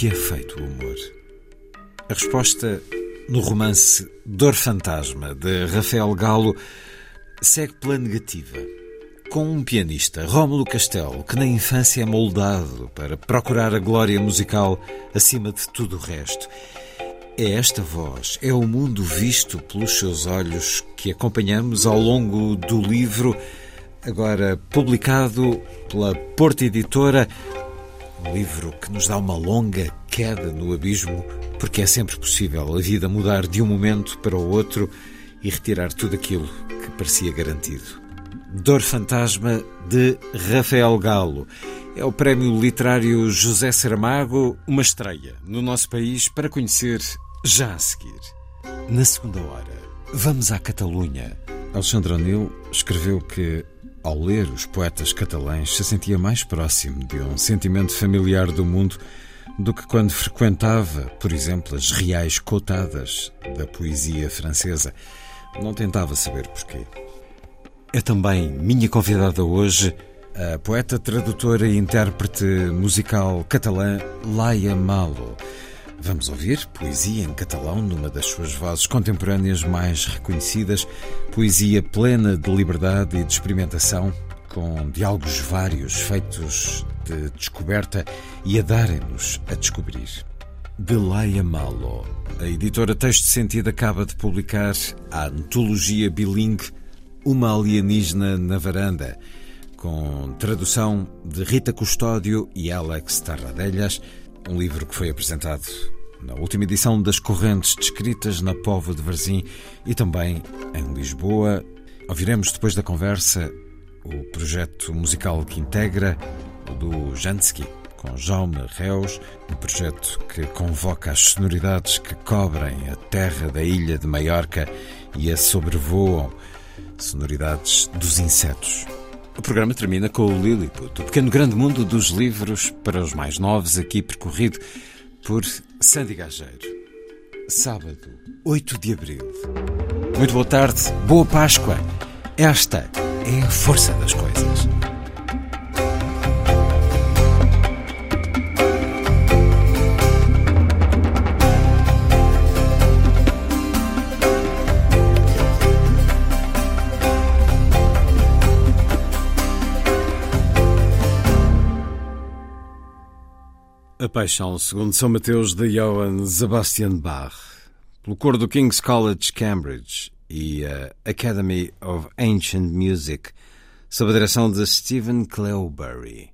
que é feito o humor? A resposta no romance Dor Fantasma, de Rafael Galo, segue pela negativa. Com um pianista, Rómulo Castelo, que na infância é moldado para procurar a glória musical acima de tudo o resto. É esta voz, é o mundo visto pelos seus olhos que acompanhamos ao longo do livro, agora publicado pela Porta Editora, um livro que nos dá uma longa queda no abismo, porque é sempre possível a vida mudar de um momento para o outro e retirar tudo aquilo que parecia garantido. Dor Fantasma de Rafael Galo. É o prémio literário José Saramago, uma estreia no nosso país para conhecer já a seguir. Na segunda hora, vamos à Catalunha. Alexandre O'Neill escreveu que ao ler os poetas catalães, se sentia mais próximo de um sentimento familiar do mundo do que quando frequentava, por exemplo, as reais cotadas da poesia francesa. Não tentava saber porquê. É também minha convidada hoje a poeta, tradutora e intérprete musical catalã Laia Malo. Vamos ouvir poesia em catalão numa das suas vozes contemporâneas mais reconhecidas, poesia plena de liberdade e de experimentação, com diálogos vários feitos de descoberta e a darem-nos a descobrir. De Laia Malo, a editora Texto Sentido acaba de publicar a antologia bilingue Uma Alienígena na Varanda, com tradução de Rita Custódio e Alex Tarradelhas, um livro que foi apresentado na última edição das Correntes Descritas na Povo de Varzim e também em Lisboa. Ouviremos depois da conversa o projeto musical que integra, o do Jansky, com Jaume Reus, um projeto que convoca as sonoridades que cobrem a terra da ilha de Maiorca e a sobrevoam, sonoridades dos insetos. O programa termina com o Lilliput, o pequeno grande mundo dos livros para os mais novos, aqui percorrido por Sandy Gageiro. Sábado, 8 de abril. Muito boa tarde, boa Páscoa. Esta é a força das coisas. Paixão segundo São Mateus de Johann Sebastian Bach, pelo coro do King's College Cambridge e a Academy of Ancient Music, sob a direção de Stephen Clewbury.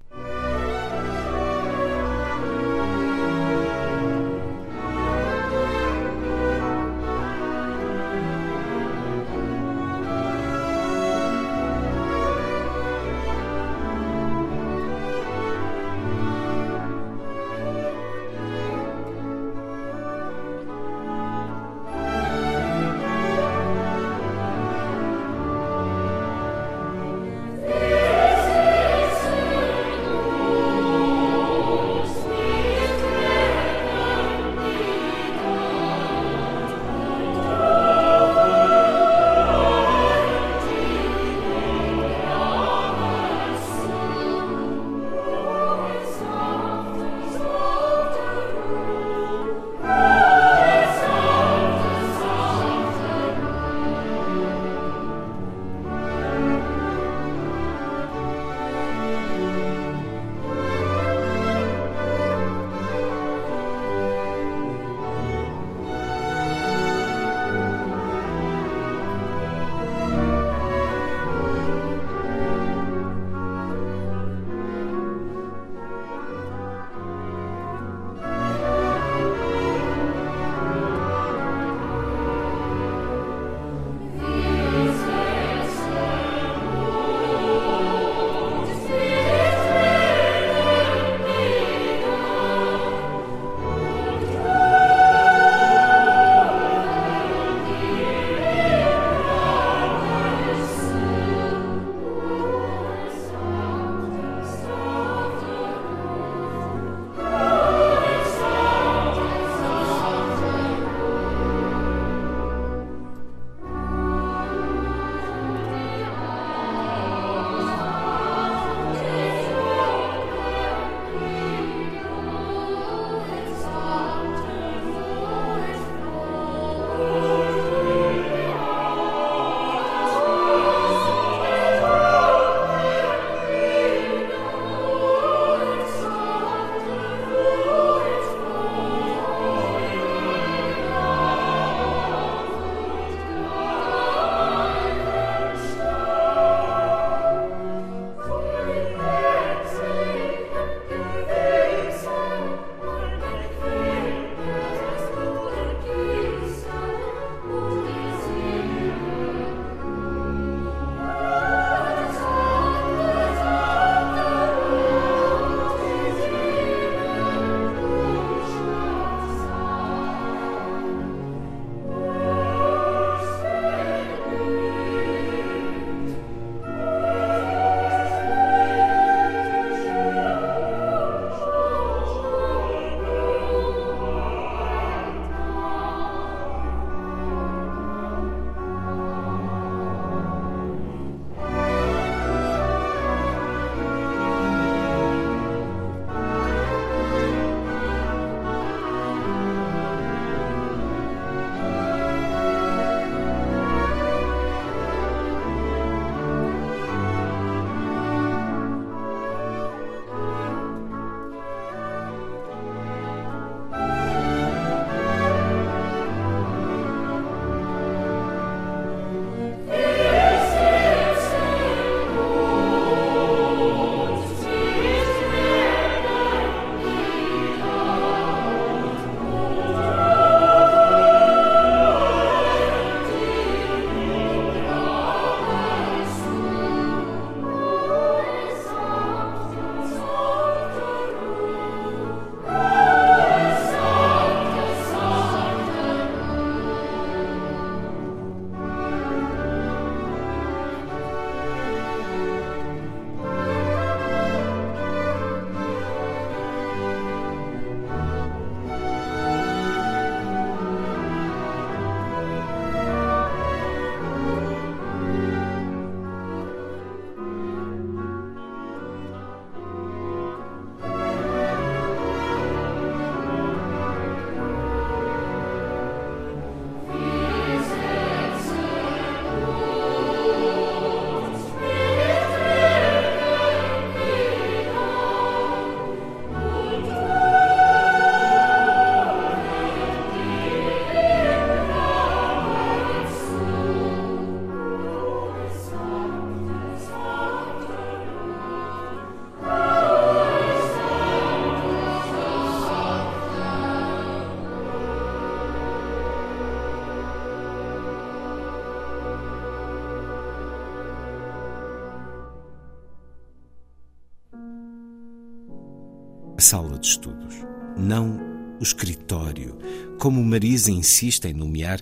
O escritório, como Marisa insiste em nomear,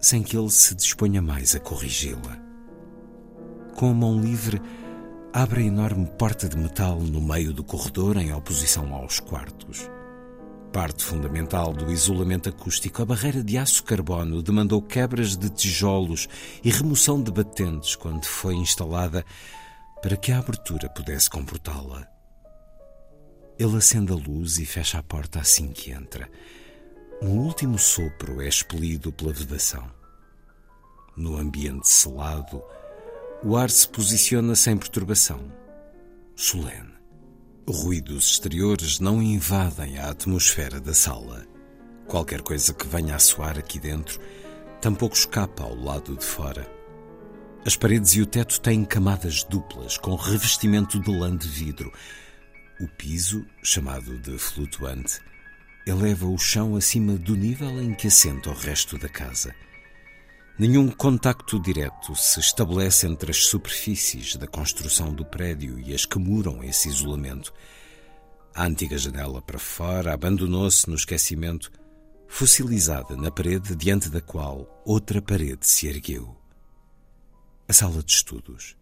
sem que ele se disponha mais a corrigi-la. Com a mão livre, abre a enorme porta de metal no meio do corredor em oposição aos quartos. Parte fundamental do isolamento acústico, a barreira de aço-carbono demandou quebras de tijolos e remoção de batentes quando foi instalada para que a abertura pudesse comportá-la. Ele acende a luz e fecha a porta assim que entra. Um último sopro é expelido pela vedação. No ambiente selado, o ar se posiciona sem perturbação, solene. Ruídos exteriores não invadem a atmosfera da sala. Qualquer coisa que venha a soar aqui dentro tampouco escapa ao lado de fora. As paredes e o teto têm camadas duplas com revestimento de lã de vidro. O piso, chamado de flutuante, eleva o chão acima do nível em que assenta o resto da casa. Nenhum contacto direto se estabelece entre as superfícies da construção do prédio e as que muram esse isolamento. A antiga janela para fora abandonou-se no esquecimento, fossilizada na parede diante da qual outra parede se ergueu. A sala de estudos,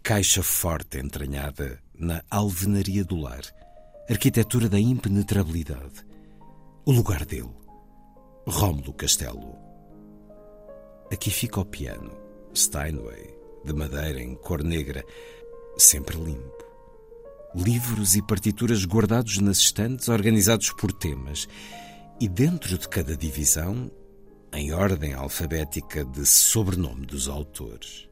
caixa forte entranhada na alvenaria do lar, arquitetura da impenetrabilidade, o lugar dele, Rómulo Castelo. Aqui fica o piano, Steinway, de madeira em cor negra, sempre limpo. Livros e partituras guardados nas estantes, organizados por temas, e dentro de cada divisão, em ordem alfabética de sobrenome dos autores.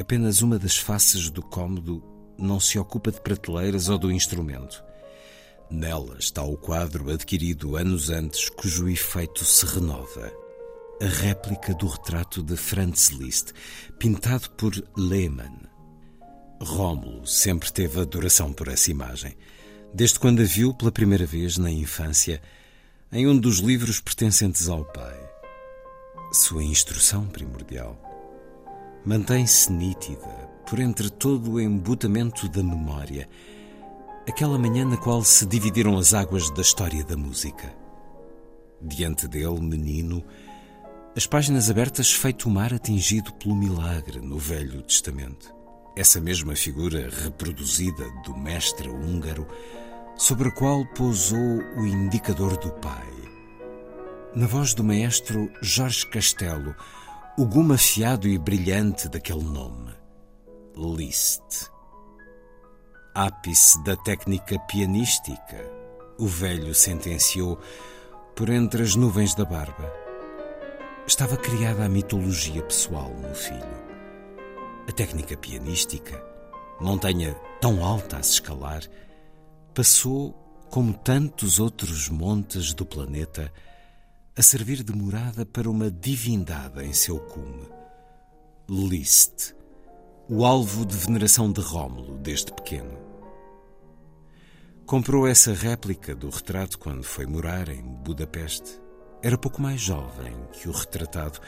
Apenas uma das faces do cômodo não se ocupa de prateleiras ou do instrumento. Nela está o quadro adquirido anos antes, cujo efeito se renova a réplica do retrato de Franz Liszt, pintado por Lehmann. Rómulo sempre teve adoração por essa imagem, desde quando a viu pela primeira vez na infância em um dos livros pertencentes ao pai. Sua instrução primordial mantém-se nítida por entre todo o embutamento da memória, aquela manhã na qual se dividiram as águas da história da música. Diante dele, menino, as páginas abertas feito o mar atingido pelo milagre no Velho Testamento. Essa mesma figura reproduzida do mestre húngaro sobre a qual pousou o indicador do pai. Na voz do maestro Jorge Castelo, o gume afiado e brilhante daquele nome, Liszt. Ápice da técnica pianística, o velho sentenciou por entre as nuvens da barba estava criada a mitologia pessoal no filho. A técnica pianística, montanha tão alta a se escalar, passou, como tantos outros montes do planeta, a servir de morada para uma divindade em seu cume. Liszt, o alvo de veneração de Rómulo desde pequeno. Comprou essa réplica do retrato quando foi morar em Budapeste era pouco mais jovem que o retratado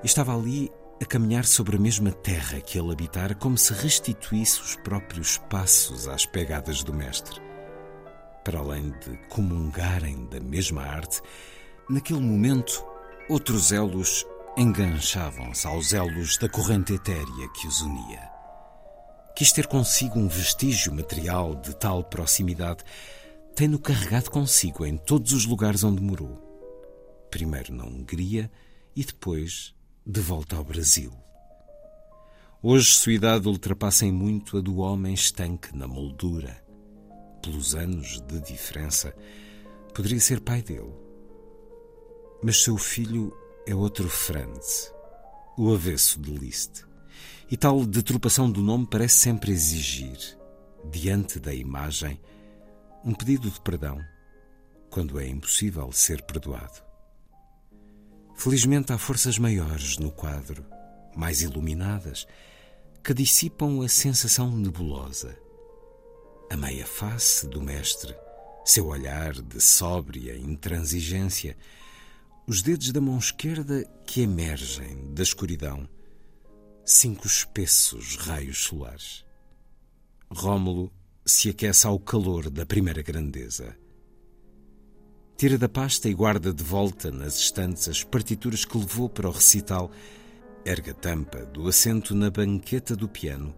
e estava ali a caminhar sobre a mesma terra que ele habitara, como se restituísse os próprios passos às pegadas do mestre. Para além de comungarem da mesma arte, naquele momento outros elos enganchavam-se aos elos da corrente etérea que os unia. Quis ter consigo um vestígio material de tal proximidade, tendo carregado consigo em todos os lugares onde morou primeiro na Hungria e depois de volta ao Brasil. Hoje sua idade ultrapassa em muito a do homem estanque na moldura. Pelos anos de diferença, poderia ser pai dele. Mas seu filho é outro Franz, o avesso de Liszt. E tal deturpação do nome parece sempre exigir, diante da imagem, um pedido de perdão, quando é impossível ser perdoado. Felizmente há forças maiores no quadro, mais iluminadas, que dissipam a sensação nebulosa. A meia face do mestre, seu olhar de sóbria intransigência, os dedos da mão esquerda que emergem da escuridão, cinco espessos raios solares. Rômulo se aquece ao calor da primeira grandeza. Tira da pasta e guarda de volta nas estantes as partituras que levou para o recital. Erga tampa do assento na banqueta do piano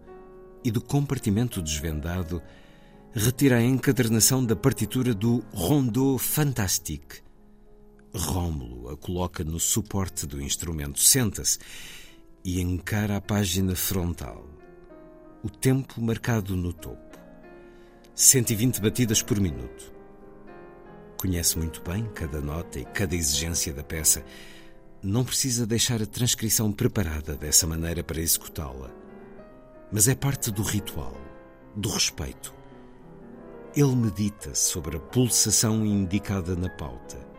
e do compartimento desvendado retira a encadernação da partitura do Rondeau Fantastique. Rômulo a coloca no suporte do instrumento, senta-se e encara a página frontal. O tempo marcado no topo. 120 batidas por minuto. Conhece muito bem cada nota e cada exigência da peça. Não precisa deixar a transcrição preparada dessa maneira para executá-la. Mas é parte do ritual, do respeito. Ele medita sobre a pulsação indicada na pauta.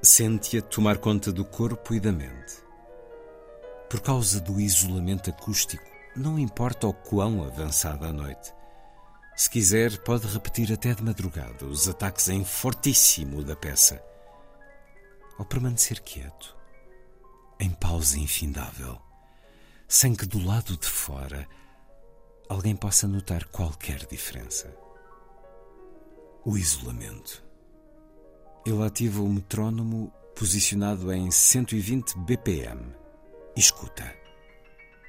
Sente-a tomar conta do corpo e da mente. Por causa do isolamento acústico, não importa o quão avançada a noite. Se quiser, pode repetir até de madrugada os ataques em fortíssimo da peça. Ou permanecer quieto, em pausa infindável, sem que do lado de fora alguém possa notar qualquer diferença. O isolamento. Ele ativa o metrónomo posicionado em 120 BPM e escuta.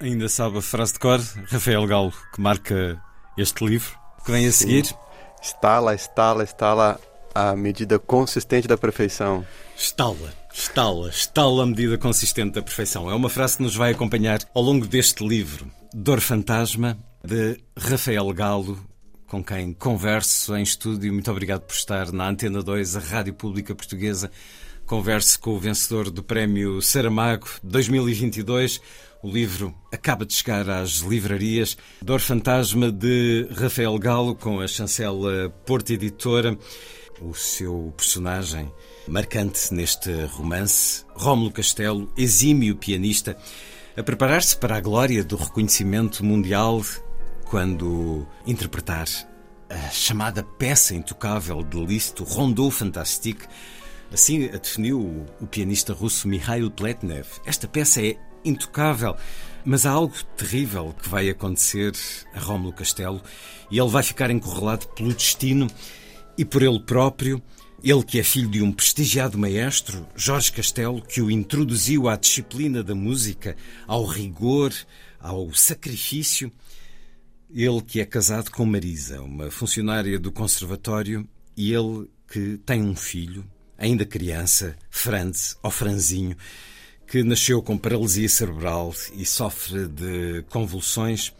Ainda sabe a frase de cor, Rafael Galo, que marca este livro? que vem a seguir? Estala, estala, estala a medida consistente da perfeição. Estala, estala, estala a medida consistente da perfeição. É uma frase que nos vai acompanhar ao longo deste livro, Dor Fantasma, de Rafael Galo, com quem converso em estúdio. Muito obrigado por estar na Antena 2, a Rádio Pública Portuguesa. Converso com o vencedor do Prémio Saramago 2022. O livro acaba de chegar às livrarias. Dor Fantasma de Rafael Galo, com a chancela Porta Editora. O seu personagem marcante neste romance, Rómulo Castelo, exímio pianista, a preparar-se para a glória do reconhecimento mundial quando interpretar a chamada peça intocável de Liszt, o Rondeau Fantastique. Assim a definiu o pianista russo Mikhail Pletnev. Esta peça é intocável. Mas há algo terrível que vai acontecer a Rómulo Castelo e ele vai ficar encurralado pelo destino e por ele próprio. Ele que é filho de um prestigiado maestro, Jorge Castelo, que o introduziu à disciplina da música, ao rigor, ao sacrifício. Ele que é casado com Marisa, uma funcionária do conservatório, e ele que tem um filho, ainda criança, Franz, ou Franzinho, que nasceu com paralisia cerebral e sofre de convulsões.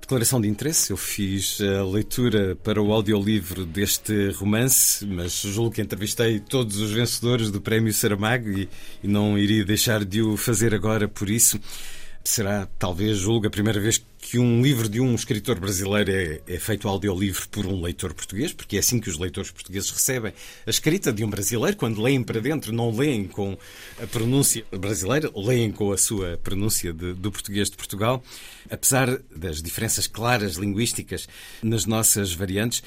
Declaração de interesse, eu fiz a leitura para o audiolivro deste romance, mas julgo que entrevistei todos os vencedores do Prémio Saramago e, e não iria deixar de o fazer agora por isso. Será, talvez, julgo, a primeira vez que um livro de um escritor brasileiro é, é feito audiolivro por um leitor português, porque é assim que os leitores portugueses recebem a escrita de um brasileiro. Quando leem para dentro, não leem com a pronúncia brasileira, leem com a sua pronúncia de, do português de Portugal. Apesar das diferenças claras linguísticas nas nossas variantes,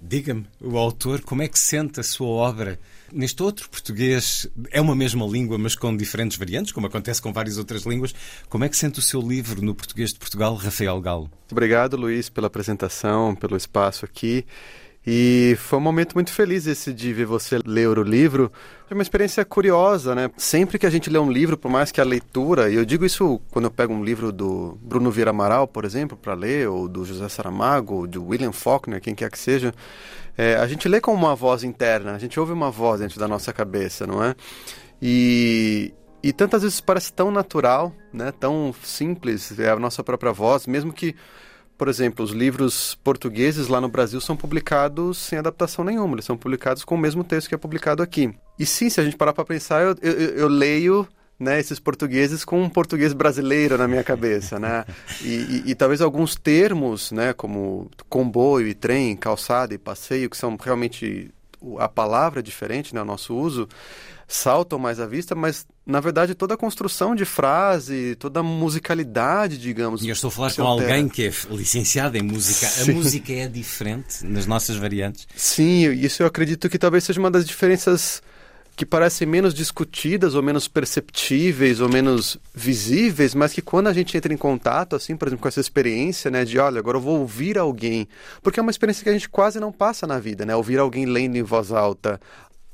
diga-me, o autor, como é que sente a sua obra? Neste outro português é uma mesma língua, mas com diferentes variantes, como acontece com várias outras línguas. Como é que sente o seu livro no português de Portugal, Rafael Galo? Obrigado, Luís, pela apresentação, pelo espaço aqui. E foi um momento muito feliz esse de ver você ler o livro. Foi uma experiência curiosa, né? Sempre que a gente lê um livro, por mais que a leitura, e eu digo isso quando eu pego um livro do Bruno Vieira Amaral, por exemplo, para ler, ou do José Saramago, ou do William Faulkner, quem quer que seja, é, a gente lê com uma voz interna, a gente ouve uma voz dentro da nossa cabeça, não é? E, e tantas vezes parece tão natural, né? Tão simples, é a nossa própria voz, mesmo que por exemplo, os livros portugueses lá no Brasil são publicados sem adaptação nenhuma, eles são publicados com o mesmo texto que é publicado aqui. E sim, se a gente parar para pensar, eu, eu, eu leio né, esses portugueses com um português brasileiro na minha cabeça, né? E, e, e, talvez alguns termos, né, como comboio e trem, calçada e passeio, que são realmente a palavra diferente, né, o nosso uso, saltam mais à vista, mas na verdade toda a construção de frase, toda a musicalidade, digamos. E eu estou a falar com alguém que é licenciado em música. Sim. A música é diferente nas nossas variantes. Sim, isso eu acredito que talvez seja uma das diferenças que parecem menos discutidas ou menos perceptíveis ou menos visíveis, mas que quando a gente entra em contato, assim, por exemplo, com essa experiência, né, de olha, agora eu vou ouvir alguém, porque é uma experiência que a gente quase não passa na vida, né, ouvir alguém lendo em voz alta,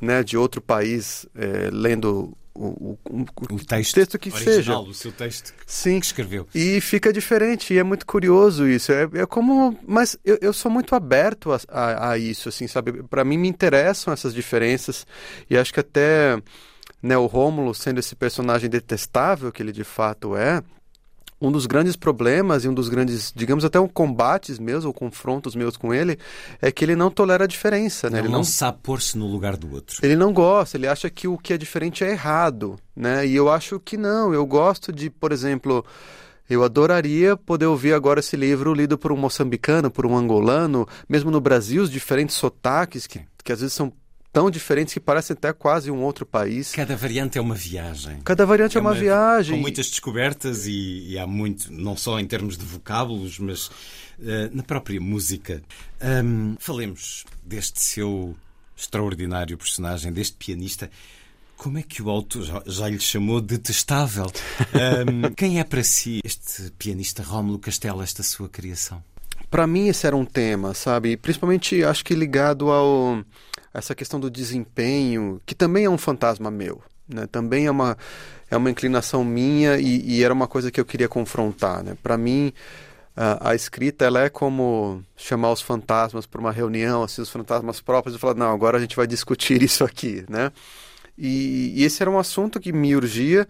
né, de outro país, é, lendo o, o, o, texto, texto que original, seja. o seu texto que, Sim. que escreveu. E fica diferente, e é muito curioso isso. É, é como. Mas eu, eu sou muito aberto a, a, a isso, assim, sabe? Para mim me interessam essas diferenças, e acho que até né, o Rômulo, sendo esse personagem detestável que ele de fato é, um dos grandes problemas e um dos grandes, digamos até um combates meus ou confrontos meus com ele é que ele não tolera a diferença, né? Ele, ele não, não sabe pôr-se no lugar do outro. Ele não gosta, ele acha que o que é diferente é errado, né? E eu acho que não. Eu gosto de, por exemplo, eu adoraria poder ouvir agora esse livro lido por um moçambicano, por um angolano, mesmo no Brasil, os diferentes sotaques que, que às vezes são tão diferentes que parecem até quase um outro país. Cada variante é uma viagem. Cada variante é, uma, viagem. Com muitas descobertas e, e, há muito, não só em termos de vocábulos, mas uh, na própria música. Um, falemos deste seu extraordinário personagem, deste pianista. Como é que o autor já, já lhe chamou detestável? Um, quem é para si este pianista Rómulo Castelo, esta sua criação? Para mim esse era um tema, sabe? Principalmente acho que ligado ao essa questão do desempenho, que também é um fantasma meu, né? Também é uma é uma inclinação minha e, e era uma coisa que eu queria confrontar, né? Para mim a, a, escrita ela é como chamar os fantasmas para uma reunião, assim, os fantasmas próprios e falar não, agora a gente vai discutir isso aqui, né? E, e esse era um assunto que me urgia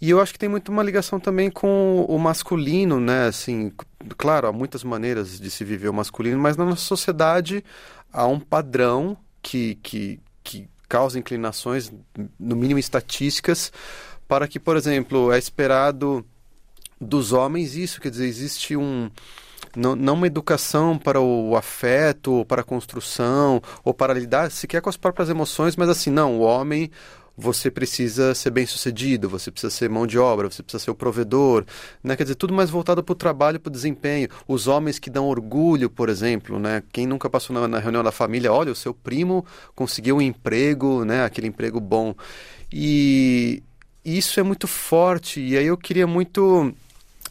e eu acho que tem muito uma ligação também com o masculino, né? Assim, claro, há muitas maneiras de se viver o masculino, mas na nossa sociedade há um padrão que, que, que causa inclinações, no mínimo estatísticas, para que, por exemplo, é esperado dos homens isso, quer dizer, existe um não, não uma educação para o afeto, ou para a construção, ou para lidar sequer com as próprias emoções, mas assim, não, o homem você precisa ser bem sucedido, você precisa ser mão de obra, você precisa ser o provedor, né? Quer dizer, tudo mais voltado para o trabalho, para o desempenho. Os homens que dão orgulho, por exemplo, né? Quem nunca passou na, na, reunião da família, olha, o seu primo conseguiu um emprego, né? Aquele emprego bom. E isso é muito forte. E aí eu queria muito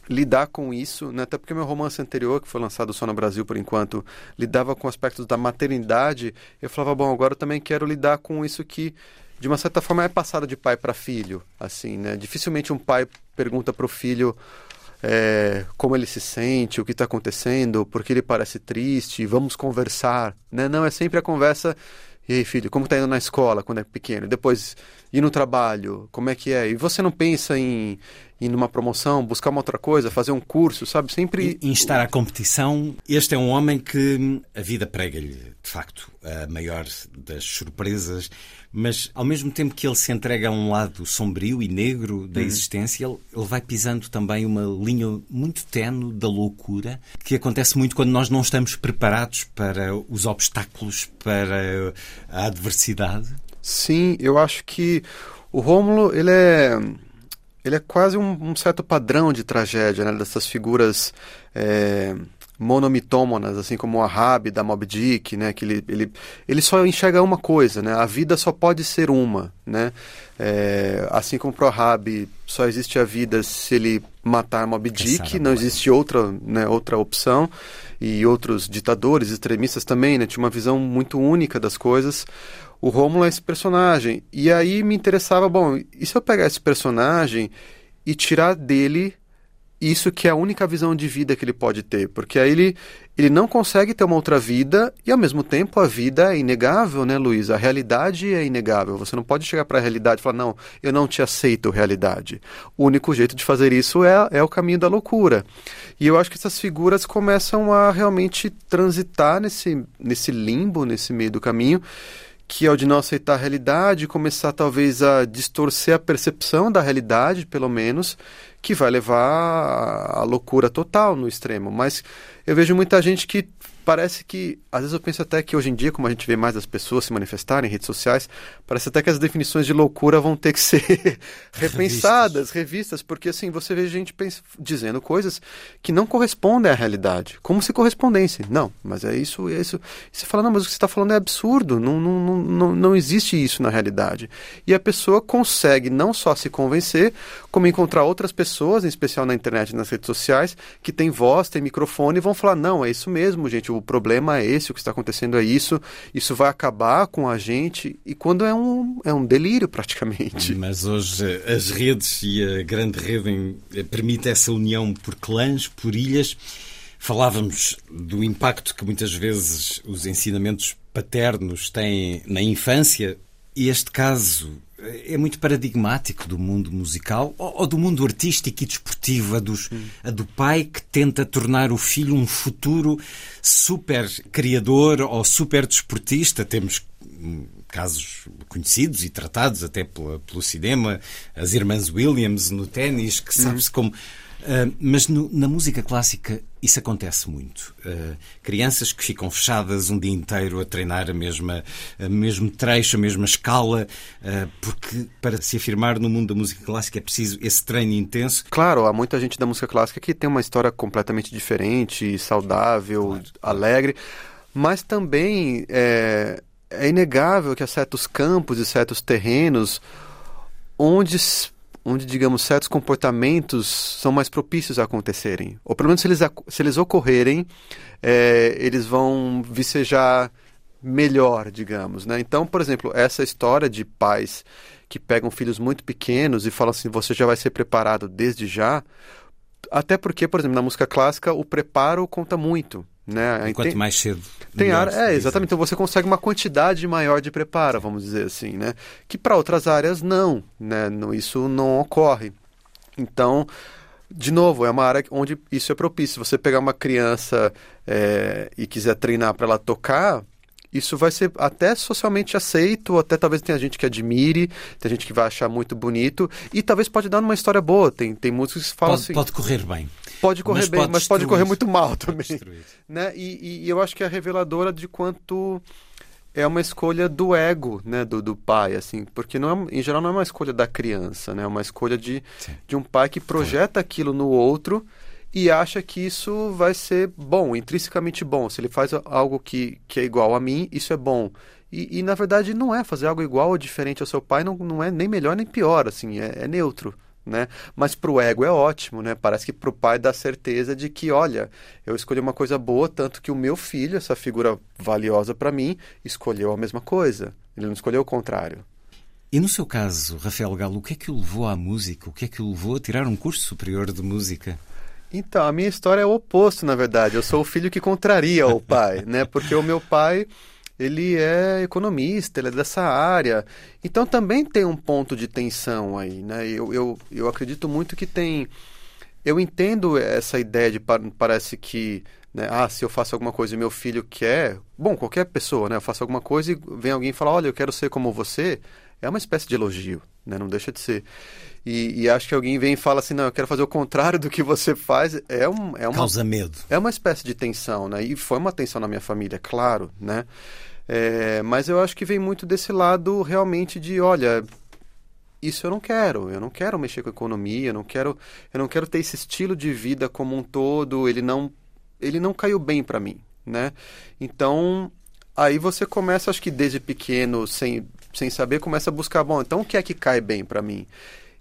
lidar com isso, né? até porque meu romance anterior, que foi lançado só no Brasil por enquanto, lidava com aspectos da maternidade. Eu falava, bom, agora eu também quero lidar com isso que de uma certa forma é passado de pai para filho, assim, né? Dificilmente um pai pergunta para o filho é, como ele se sente, o que está acontecendo, porque ele parece triste, vamos conversar, né? Não, é sempre a conversa, e aí filho, como está indo na escola quando é pequeno? Depois, ir no trabalho, como é que é? E você não pensa em, ir numa promoção, buscar uma outra coisa, fazer um curso, sabe? Sempre... Instar à competição. Este é um homem que a vida prega-lhe, de facto, a maior das surpresas mas ao mesmo tempo que ele se entrega a um lado sombrio e negro da uhum. existência, ele, ele, vai pisando também uma linha muito tenue da loucura, que acontece muito quando nós não estamos preparados para os obstáculos, para a adversidade. Sim, eu acho que o Rômulo, ele é ele é quase um, um certo padrão de tragédia, né? dessas figuras é, monomitômonas, assim como o Ahab da Mob Dick, né? Que ele, ele, ele só enxerga uma coisa, né? A vida só pode ser uma, né? É, assim como para o Ahab só existe a vida se ele matar Mob Dick, não existe outra, né, outra opção. E outros ditadores extremistas também, né? Tinha uma visão muito única das coisas. O Rômulo é esse personagem. E aí me interessava, bom, e se eu pegar esse personagem e tirar dele isso que é a única visão de vida que ele pode ter, porque aí ele, ele não consegue ter uma outra vida e ao mesmo tempo a vida é inegável, né, Luiz? A realidade é inegável. Você não pode chegar para a realidade e falar, não, eu não te aceito realidade. O único jeito de fazer isso é, é o caminho da loucura. E eu acho que essas figuras começam a realmente transitar nesse, nesse limbo, nesse meio do caminho que é o de não aceitar a realidade, começar talvez a distorcer a percepção da realidade, pelo menos, que vai levar à loucura total no extremo. Mas eu vejo muita gente que parece que, às vezes eu penso até que hoje em dia, como a gente vê mais as pessoas se manifestarem em redes sociais, parece até que as definições de loucura vão ter que ser repensadas, revistas. revistas, porque assim, você vê gente dizendo coisas que não correspondem à realidade, como se correspondessem. Não, mas é isso, é isso. E você fala, não, mas o que você está falando é absurdo, não, não, não, não existe isso na realidade. E a pessoa consegue não só se convencer, como encontrar outras pessoas, em especial na internet nas redes sociais, que têm voz, têm microfone e vão falar, não, é isso mesmo, gente, o problema é esse, o que está acontecendo é isso, isso vai acabar com a gente, e quando é um, é um delírio praticamente. Mas hoje as redes e a grande rede permite essa união por clãs, por ilhas. Falávamos do impacto que muitas vezes os ensinamentos paternos têm na infância. Este caso é muito paradigmático do mundo musical ou, do mundo artístico e desportivo, a, dos, a do pai que tenta tornar o filho um futuro super criador ou super desportista. Temos hum, casos conhecidos e tratados até pela, pelo cinema, as irmãs Williams no ténis, que sabe-se hum. como Uh, mas no, na música clássica isso acontece muito. Uh, crianças que ficam fechadas um dia inteiro a treinar a mesma, a mesmo trecho, a mesma escala, uh, porque para se afirmar no mundo da música clássica é preciso esse treino intenso. Claro, há muita gente da música clássica que tem uma história completamente diferente, saudável, claro. alegre, mas também é, é inegável que há certos campos e certos terrenos onde onde, digamos, certos comportamentos são mais propícios a acontecerem. Ou pelo menos se eles, se eles ocorrerem, é, eles vão vicejar melhor, digamos. Né? Então, por exemplo, essa história de pais que pegam filhos muito pequenos e falam assim, você já vai ser preparado desde já, até porque, por exemplo, na música clássica, o preparo conta muito. Né? E quanto tem, mais cedo. Tem área, é, exatamente. Então você consegue uma quantidade maior de preparo, vamos dizer assim, né? Que para outras áreas não, né? Isso não ocorre. Então, de novo, é uma área onde isso é propício. Se você pegar uma criança é, e quiser treinar para ela tocar, isso vai ser até socialmente aceito, até talvez tenha gente que admire, tem gente que vai achar muito bonito, e talvez pode dar uma história boa. Tem, tem músicos que falam pode, assim. Pode correr bem. Pode correr mas bem, pode mas pode correr muito mal também. Né? E, e, eu acho que é reveladora de quanto é uma escolha do ego, né, do, do pai, assim, porque não é, em geral não é uma escolha da criança, né, é uma escolha de, de um pai que projeta aquilo no outro e acha que isso vai ser bom, intrinsecamente bom. Se ele faz algo que, que é igual a mim, isso é bom. E, e na verdade não é fazer algo igual ou diferente ao seu pai, não, não é nem melhor nem pior, assim, é, é neutro. Né? Mas para o ego é ótimo, né? Parece que para o pai dá certeza de que, olha, eu escolhi uma coisa boa, tanto que o meu filho, essa figura valiosa para mim, escolheu a mesma coisa. Ele não escolheu o contrário. E no seu caso, Rafael Galo, o que é que o levou à música? O que é que o levou a tirar um curso superior de música? Então, a minha história é o oposto, na verdade. Eu sou o filho que contraria o pai, né? Porque o meu pai, ele é economista, ele é dessa área. Então também tem um ponto de tensão aí, né? Eu, eu, eu acredito muito que tem... Eu entendo essa ideia de parece que, né, ah, se eu faço alguma coisa e meu filho quer, bom, qualquer pessoa, né, eu faço alguma coisa e vem alguém e fala, olha, eu quero ser como você, é uma espécie de elogio, né, não deixa de ser. E, e, acho que alguém vem e fala assim, não, eu quero fazer o contrário do que você faz, é, um, é uma... Causa medo. É uma espécie de tensão, né? E foi uma tensão na minha família, claro, né? É, mas eu acho que vem muito desse lado realmente de, olha, isso eu não quero, eu não quero mexer com economia, eu não quero, eu não quero ter esse estilo de vida como um todo, ele não, ele não caiu bem para mim, né? Então, aí você começa, acho que desde pequeno, sem, sem saber, começa a buscar, bom, então o que é que cai bem para mim?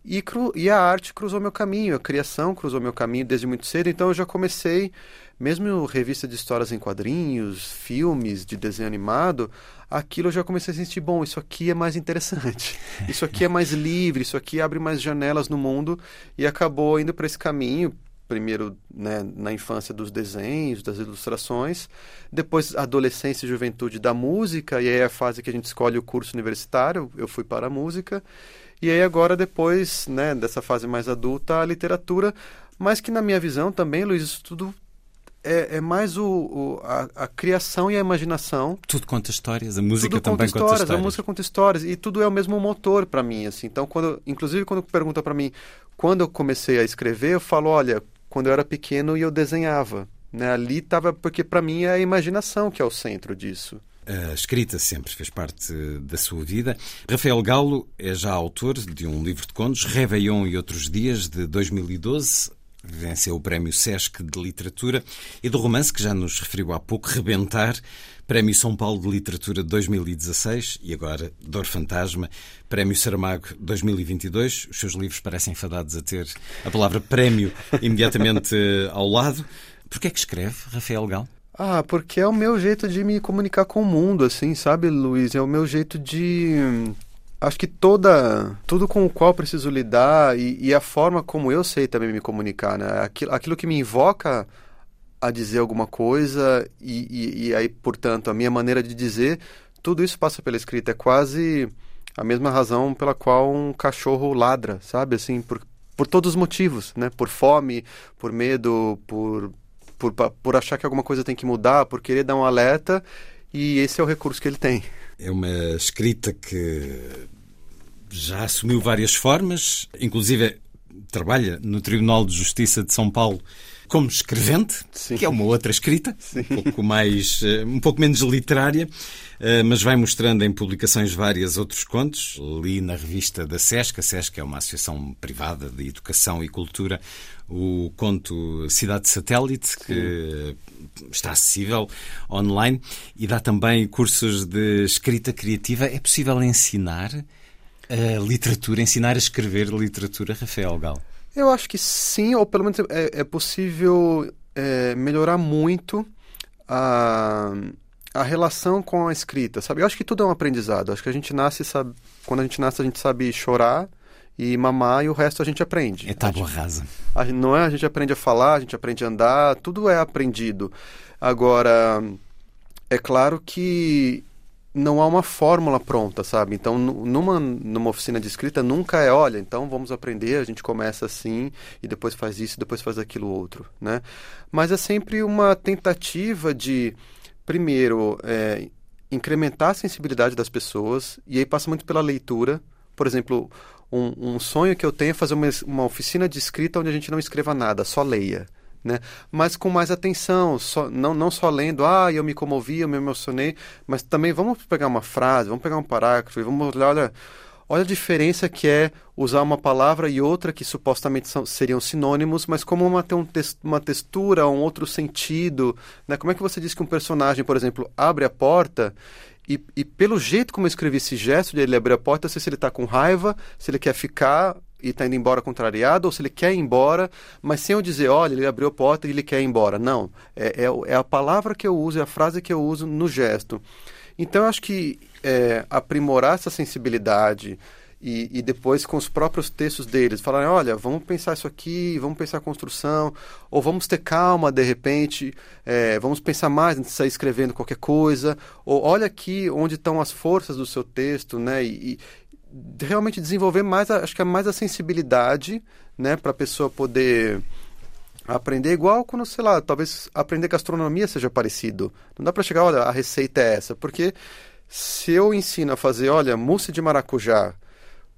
E, cru, e a arte cruzou meu caminho, a criação cruzou meu caminho desde muito cedo, então eu já comecei, mesmo revista de histórias em quadrinhos, filmes de desenho animado, aquilo eu já comecei a sentir, bom, isso aqui é mais interessante, isso aqui é mais livre, isso aqui abre mais janelas no mundo, e acabou indo para esse caminho, primeiro né, na infância dos desenhos, das ilustrações, depois adolescência e juventude da música, e aí é a fase que a gente escolhe o curso universitário, eu fui para a música, e aí agora, depois né, dessa fase mais adulta, a literatura, mas que na minha visão também, Luiz, isso tudo é, é mais o, o a, a, criação e a imaginação. Tudo conta histórias, a música tudo também conta histórias, conta histórias. A música conta histórias e tudo é o mesmo motor para mim, assim. Então, quando, inclusive quando pergunta para mim, quando eu comecei a escrever, eu falo, olha, quando eu era pequeno e eu desenhava, né? Ali estava porque para mim é a imaginação que é o centro disso. A escrita sempre fez parte da sua vida. Rafael Galo é já autor de um livro de contos, Réveillon e Outros Dias, de 2012. Venceu o Prémio Sesc de Literatura e do romance que já nos referiu há pouco, Rebentar, Prémio São Paulo de Literatura 2016 e agora Dor Fantasma, Prémio Saramago 2022. Os seus livros parecem fadados a ter a palavra prémio imediatamente ao lado. Por que é que escreve, Rafael Galo? Ah, porque é o meu jeito de me comunicar com o mundo, assim, sabe, Luiz? É o meu jeito de. Acho que toda. Tudo com o qual preciso lidar e, e a forma como eu sei também me comunicar, né? Aquilo, aquilo que me invoca a dizer alguma coisa e, e, e aí, portanto, a minha maneira de dizer, tudo isso passa pela escrita. É quase a mesma razão pela qual um cachorro ladra, sabe? Assim, por, por todos os motivos, né? Por fome, por medo, por por, por achar que alguma coisa tem que mudar, por querer dar um alerta, e esse é o recurso que ele tem. É uma escrita que já assumiu várias formas, inclusive trabalha no Tribunal de Justiça de São Paulo como escrevente, Sim. que é uma outra escrita, Sim. um pouco mais, eh, um pouco menos literária, eh, mas vai mostrando em publicações várias outros contos. Li na revista da SESC, a SESC é uma associação privada de educação e cultura, o conto Cidade Satélite, que Sim. está acessível online e dá também cursos de escrita criativa. É possível ensinar a literatura, ensinar a escrever literatura, Rafael Gal? Eu acho que sim, ou pelo menos é, é possível é, melhorar muito a, a relação com a escrita, sabe? Eu acho que tudo é um aprendizado. Acho que a gente nasce, sabe, quando a gente nasce, a gente sabe chorar e mamar e o resto a gente aprende. É tábua rasa. A, não é? A gente aprende a falar, a gente aprende a andar, tudo é aprendido. Agora, é claro que não há uma fórmula pronta, sabe? Então, numa, numa oficina de escrita, nunca é, olha, então vamos aprender, a gente começa assim, e depois faz isso, depois faz aquilo outro, né? Mas é sempre uma tentativa de, primeiro, é, incrementar a sensibilidade das pessoas, e aí passa muito pela leitura. Por exemplo, um, um sonho que eu tenho é fazer uma, uma oficina de escrita onde a gente não escreva nada, só leia né? Mas com mais atenção, só, não, não só lendo, ah, eu me comovi, eu me emocionei, mas também vamos pegar uma frase, vamos pegar um parágrafo e vamos olhar, olha, olha a diferença que é usar uma palavra e outra que supostamente são, seriam sinônimos, mas como uma tem um uma textura, um outro sentido, né? Como é que você diz que um personagem, por exemplo, abre a porta e, e, pelo jeito como eu escrevi esse gesto de ele abrir a porta, eu sei se ele está com raiva, se ele quer ficar e está indo embora contrariado, ou se ele quer ir embora, mas sem eu dizer, olha, ele abriu a porta e ele quer ir embora. Não. É, é, é a palavra que eu uso, é a frase que eu uso no gesto. Então, eu acho que é, aprimorar essa sensibilidade e, e, depois com os próprios textos deles, falarem, olha, vamos pensar isso aqui, vamos pensar a construção, ou vamos ter calma de repente, é, vamos pensar mais antes de sair escrevendo qualquer coisa, ou olha aqui onde estão as forças do seu texto, né? E, realmente desenvolver mais, acho que é mais a sensibilidade, né, para a pessoa poder aprender igual quando, sei lá, talvez aprender gastronomia seja parecido. Não dá para chegar, olha, a receita é essa, porque se eu ensino a fazer, olha, mousse de maracujá,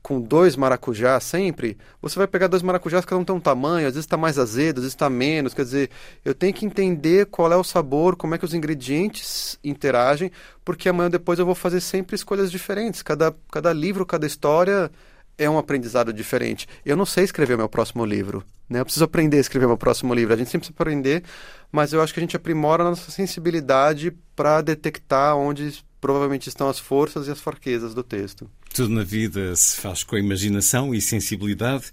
com dois maracujás sempre, você vai pegar dois maracujás, cada um tem um tamanho, às vezes está mais azedo, às vezes está menos. Quer dizer, eu tenho que entender qual é o sabor, como é que os ingredientes interagem, porque amanhã depois eu vou fazer sempre escolhas diferentes. Cada, cada livro, cada história é um aprendizado diferente. Eu não sei escrever meu próximo livro, né? Eu preciso aprender a escrever meu próximo livro. A gente sempre precisa aprender, mas eu acho que a gente aprimora a nossa sensibilidade para detectar onde provavelmente estão as forças e as fraquezas do texto. Tudo na vida se faz com imaginação e sensibilidade,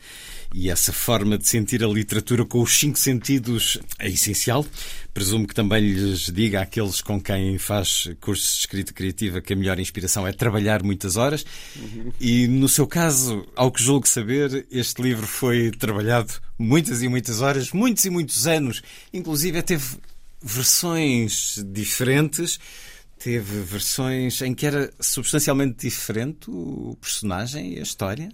e essa forma de sentir a literatura com os cinco sentidos é essencial. Presumo que também lhes diga àqueles com quem faz cursos de escrita criativa que a melhor inspiração é trabalhar muitas horas. Uhum. E no seu caso, ao que julgo saber, este livro foi trabalhado muitas e muitas horas, muitos e muitos anos, inclusive teve versões diferentes teve versões em que era substancialmente diferente o personagem e a história?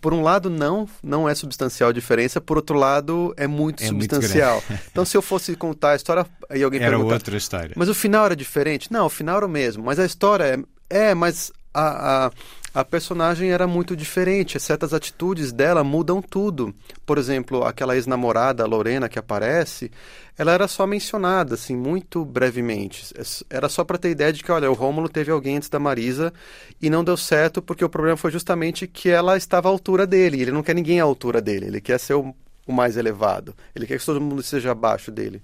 por um lado não não é substancial a diferença, por outro lado é muito É muito substancial. então se eu fosse contar a história e alguém Era perguntar, outra história. mas o final era diferente? Não, o final era o mesmo, mas a história é, é mas a, a, a personagem era muito diferente, certas atitudes dela mudam tudo. Por exemplo, aquela ex-namorada, Lorena, que aparece, ela era só mencionada, assim, muito brevemente. Era só para ter ideia de que, olha, o Rômulo teve alguém antes da Marisa e não deu certo porque o problema foi justamente que ela estava à altura dele. Ele não quer ninguém à altura dele, ele quer ser o, o mais elevado. Ele quer que todo mundo seja abaixo dele.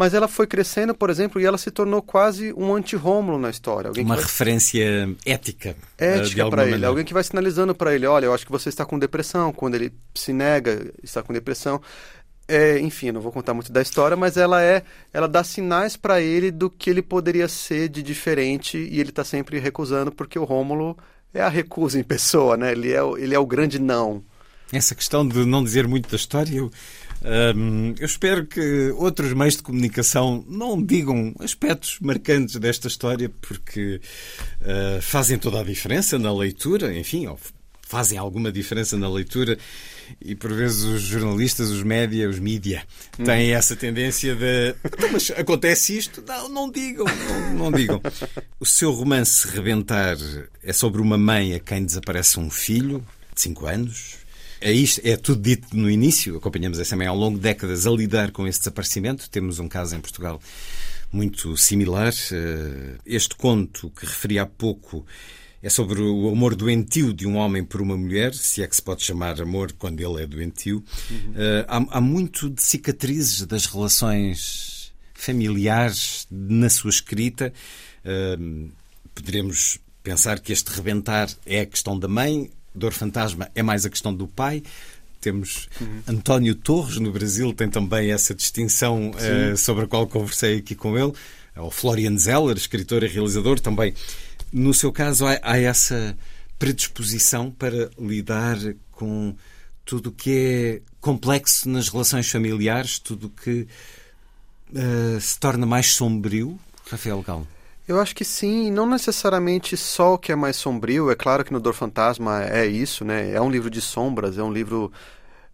Mas ela foi crescendo, por exemplo, e ela se tornou quase um anti-Rômulo na história. Uma vai... referência ética. eh, ética para ele. Alguém que vai sinalizando para ele, olha, eu acho que você está com depressão. Quando ele se nega, está com depressão. É, enfim, não vou contar muito da história, mas ela é, ela dá sinais para ele do que ele poderia ser de diferente e ele está sempre recusando porque o Rômulo é a recusa em pessoa, né? Ele é, ele é o grande não. Essa questão de não dizer muito da história, eu, hum, eu espero que outros meios de comunicação não digam aspectos marcantes desta história, porque ah, fazem toda a diferença na leitura, enfim, fazem alguma diferença na leitura. E por vezes os jornalistas, os média, os mídia, têm essa tendência de. "Então, Mas acontece isto? Não, não digam, não, não digam. O seu romance Rebentar é sobre uma mãe a quem desaparece um filho de 5 anos. É, isto, é tudo dito no início. Acompanhamos essa mãe ao longo de décadas a lidar com esse desaparecimento. Temos um caso em Portugal muito similar. Eh, Este conto que referi há pouco é sobre o amor doentio de um homem por uma mulher, se é que se pode chamar amor quando ele é doentio. Eh, há, há muito de cicatrizes das relações familiares na sua escrita. Eh, poderemos pensar que este rebentar é a questão da mãe, Dor Fantasma é mais a questão do pai. Temos António Torres no Brasil, tem também essa distinção eh, sobre a qual conversei aqui com ele. O Florian Zeller, escritor e realizador, também. No seu caso, há, há essa predisposição para lidar com tudo o que é complexo nas relações familiares, tudo o que eh, se torna mais sombrio, Rafael Galo. Eu acho que sim, não necessariamente só o que é mais sombrio. É claro que no Dor Fantasma é isso, né? É um livro de sombras, é um livro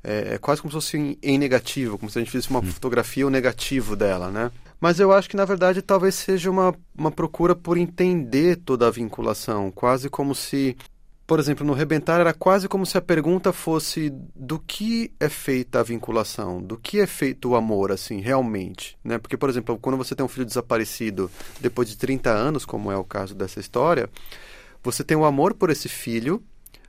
é, é quase como se fosse em, em negativo, como se a gente fizesse uma fotografia o negativo dela, né? Mas eu acho que na verdade talvez seja uma, uma procura por entender toda a vinculação, quase como se por exemplo, no Rebentar era quase como se a pergunta fosse do que é feita a vinculação, do que é feito o amor, assim, realmente, né? Porque, por exemplo, quando você tem um filho desaparecido depois de 30 anos, como é o caso dessa história, você tem o amor por esse filho,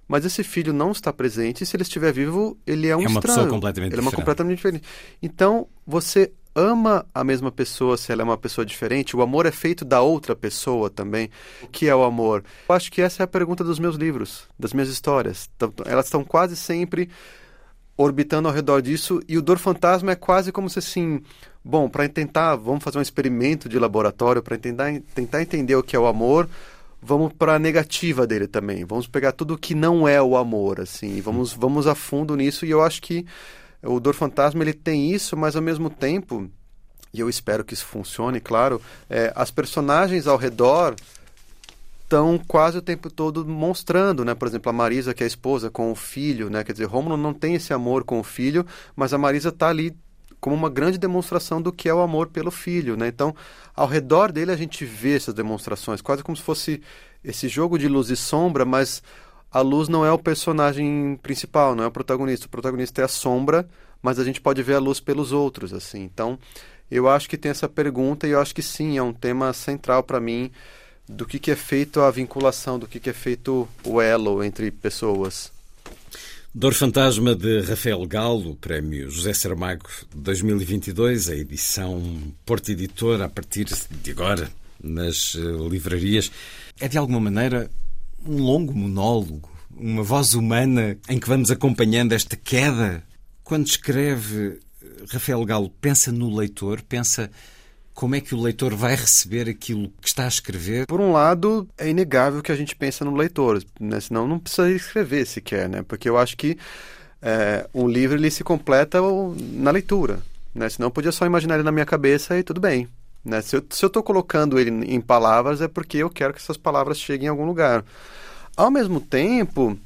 mas esse filho não está presente e se ele estiver vivo, ele é um É uma estranho. pessoa completamente ele é uma diferente. completamente diferente. Então, você ama a mesma pessoa se ela é uma pessoa diferente? O amor é feito da outra pessoa também? O que é o amor? Eu acho que essa é a pergunta dos meus livros, das minhas histórias. Então, Elas estão quase sempre orbitando ao redor disso e o Dor Fantasma é quase como se assim, bom, para tentar, vamos fazer um experimento de laboratório para tentar, tentar entender o que é o amor, vamos para a negativa dele também. Vamos pegar tudo que não é o amor, assim, vamos vamos a fundo nisso e eu acho que o Dor Fantasma ele tem isso, mas ao mesmo tempo, e eu espero que isso funcione, claro, é, as personagens ao redor estão quase o tempo todo mostrando, né? Por exemplo, a Marisa, que é a esposa, com o filho, né? Quer dizer, Rômulo não tem esse amor com o filho, mas a Marisa está ali como uma grande demonstração do que é o amor pelo filho, né? Então, ao redor dele a gente vê essas demonstrações, quase como se fosse esse jogo de luz e sombra, mas a luz não é o personagem principal, não é o protagonista. O protagonista é a sombra, mas a gente pode ver a luz pelos outros, assim. Então, eu acho que tem essa pergunta e eu acho que sim, é um tema central para mim do que, que é feito a vinculação, do que, que é feito o elo entre pessoas. Dor Fantasma de Rafael Galo, Prémio José Saramago 2022, a edição Porto Editor, a partir de agora nas eh, livrarias. É de alguma maneira um longo monólogo, uma voz humana em que vamos acompanhando esta queda. Quando escreve, Rafael Galo pensa no leitor, pensa como é que o leitor vai receber aquilo que está a escrever. Por um lado, é inegável que a gente pensa no leitor, né? senão não precisa escrever sequer, né? Porque eu acho que é, um livro ele se completa na leitura, né? Senão eu podia só imaginar ele na minha cabeça e tudo bem. Né? Se eu estou colocando ele em palavras é porque eu quero que essas palavras cheguem em algum lugar. Ao mesmo tempo,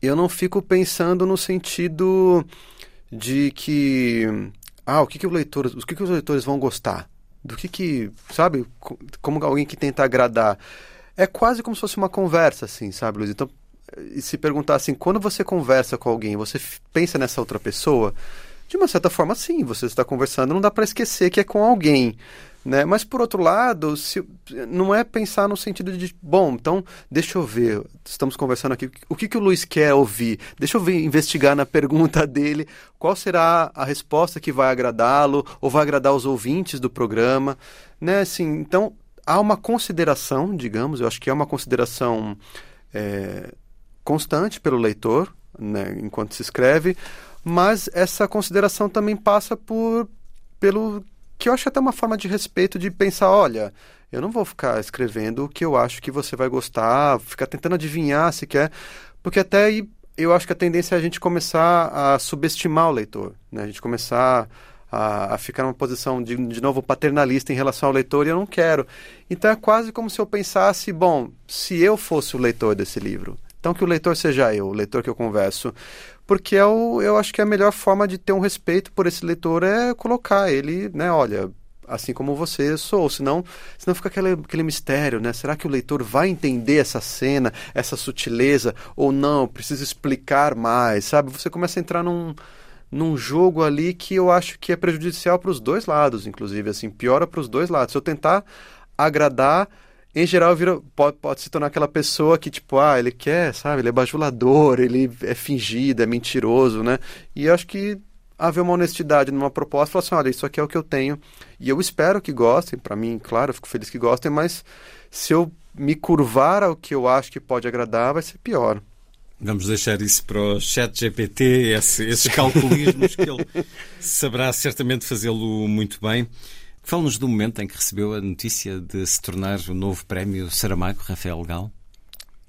eu não fico pensando no sentido de que ah, o que, que o leitor, o que, que os leitores vão gostar? Do que que, sabe, como alguém que tenta agradar. É quase como se fosse uma conversa, assim, sabe, Luiz? Então, se perguntar assim, quando você conversa com alguém, você pensa nessa outra pessoa? De uma certa forma, sim, você está conversando, não dá para esquecer que é com alguém. Né? Mas, por outro lado, se, não é pensar no sentido de, bom, então, deixa eu ver, estamos conversando aqui, o que, que o Luiz quer ouvir? Deixa eu ver, investigar na pergunta dele, qual será a resposta que vai agradá-lo, ou vai agradar os ouvintes do programa, né? Assim, então, há uma consideração, digamos, eu acho que é uma consideração é, constante pelo leitor, né, enquanto se escreve, mas essa consideração também passa por pelo que eu acho até uma forma de respeito de pensar, olha, eu não vou ficar escrevendo o que eu acho que você vai gostar, ficar tentando adivinhar se quer, porque até aí eu acho que a tendência é a gente começar a subestimar o leitor, né? A gente começar a, a, ficar numa posição de, de novo paternalista em relação ao leitor e eu não quero. Então é quase como se eu pensasse, bom, se eu fosse o leitor desse livro, então que o leitor seja eu, o leitor que eu converso porque é o, eu acho que a melhor forma de ter um respeito por esse leitor é colocar ele, né, olha, assim como você sou, senão, senão fica aquele, aquele mistério, né? Será que o leitor vai entender essa cena, essa sutileza, ou não? Preciso explicar mais, sabe? Você começa a entrar num, num jogo ali que eu acho que é prejudicial para os dois lados, inclusive, assim, piora para os dois lados. Se eu tentar agradar em geral vira, pode, pode se tornar aquela pessoa que, tipo, ah, ele quer, sabe, ele é bajulador, ele é fingido, é mentiroso, né? E eu acho que haver uma honestidade numa proposta, falar assim, olha, isso aqui é o que eu tenho, e eu espero que gostem, para mim, claro, eu fico feliz que gostem, mas se eu me curvar ao que eu acho que pode agradar, vai ser pior. Vamos deixar isso para o chat GPT, esse, esses calculismos que ele saberá certamente fazê-lo muito bem. Fala-nos do momento em que recebeu a notícia de se tornar o novo prémio Saramago, Rafael Gal.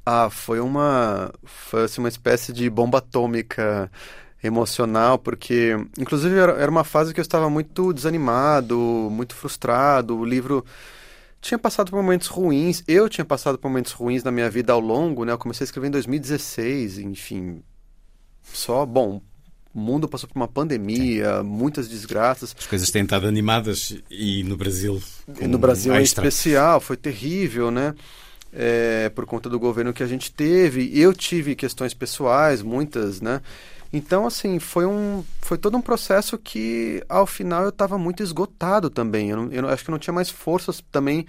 Ah, foi uma, foi assim, uma espécie de bomba atômica emocional, porque, inclusive, era, uma fase que eu estava muito desanimado, muito frustrado. O livro tinha passado por momentos ruins. Eu tinha passado por momentos ruins na minha vida ao longo, né? Eu comecei a escrever em 2016, enfim. Só, bom, o mundo passou por uma pandemia, Sim. muitas desgraças. As coisas têm estado animadas e no Brasil. No Brasil em especial, foi terrível, né? É, por conta do governo que a gente teve. Eu tive questões pessoais, muitas, né? Então, assim, foi, um, foi todo um processo que, ao final, eu estava muito esgotado também. Eu, não, eu acho que não tinha mais forças também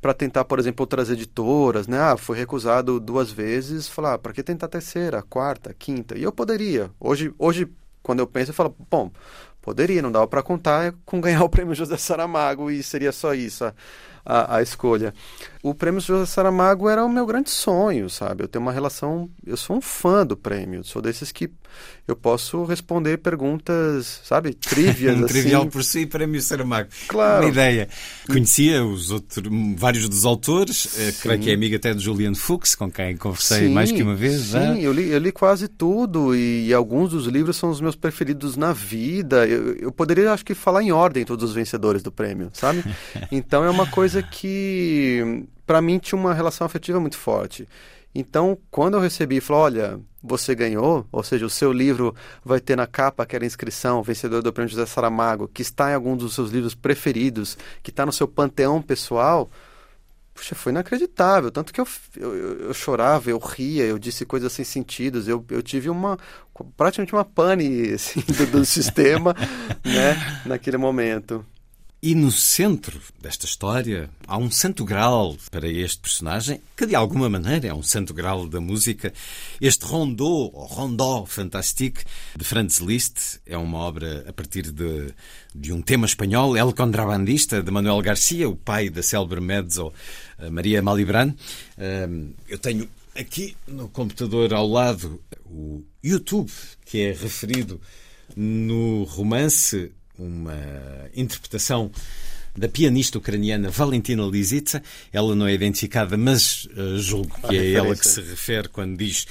para tentar, por exemplo, outras editoras, né? Ah, foi recusado duas vezes, falar, ah, para que tentar terceira, quarta, quinta? E eu poderia. Hoje, hoje quando eu penso, eu falo, bom, poderia, não dava para contar com ganhar o prêmio José Saramago e seria só isso a, a, a, escolha. O prêmio José Saramago era o meu grande sonho, sabe? Eu tenho uma relação, eu sou um fã do prêmio, sou desses que eu posso responder perguntas, sabe, trivias um assim. Trivial por si, Prémio Saramago. Claro. Uma ideia. Conhecia os outros, vários dos autores, eh, creio que é amiga até de Julian Fuchs, com quem conversei sim, mais que uma vez. Sim, eu li, eu li quase tudo e, e, alguns dos livros são os meus preferidos na vida. Eu, eu poderia, acho que, falar em ordem todos os vencedores do prêmio, sabe? Então é uma coisa que, para mim, tinha uma relação afetiva muito forte. Então, quando eu recebi, falou, olha, você ganhou, ou seja, o seu livro vai ter na capa aquela inscrição, vencedor do Prêmio José Saramago, que está em algum dos seus livros preferidos, que está no seu panteão pessoal, puxa, foi inacreditável. Tanto que eu, eu, eu, chorava, eu ria, eu disse coisas sem sentidos, eu, eu tive uma, praticamente uma pane assim, do, do sistema, né, naquele momento. E no centro desta história há um santo grau para este personagem, que de alguma maneira é um santo grau da música. Este rondô, ou rondó fantastique, de Franz Liszt, é uma obra a partir de, de um tema espanhol, El Contrabandista, de Manuel Garcia, o pai da célebre mezzo eh, Maria Malibran. Eu tenho aqui no computador ao lado o YouTube, que é referido no romance uma interpretação da pianista ucraniana Valentina Lisitsa. Ela não é identificada, mas uh, julgo que é ela que se refere quando diz,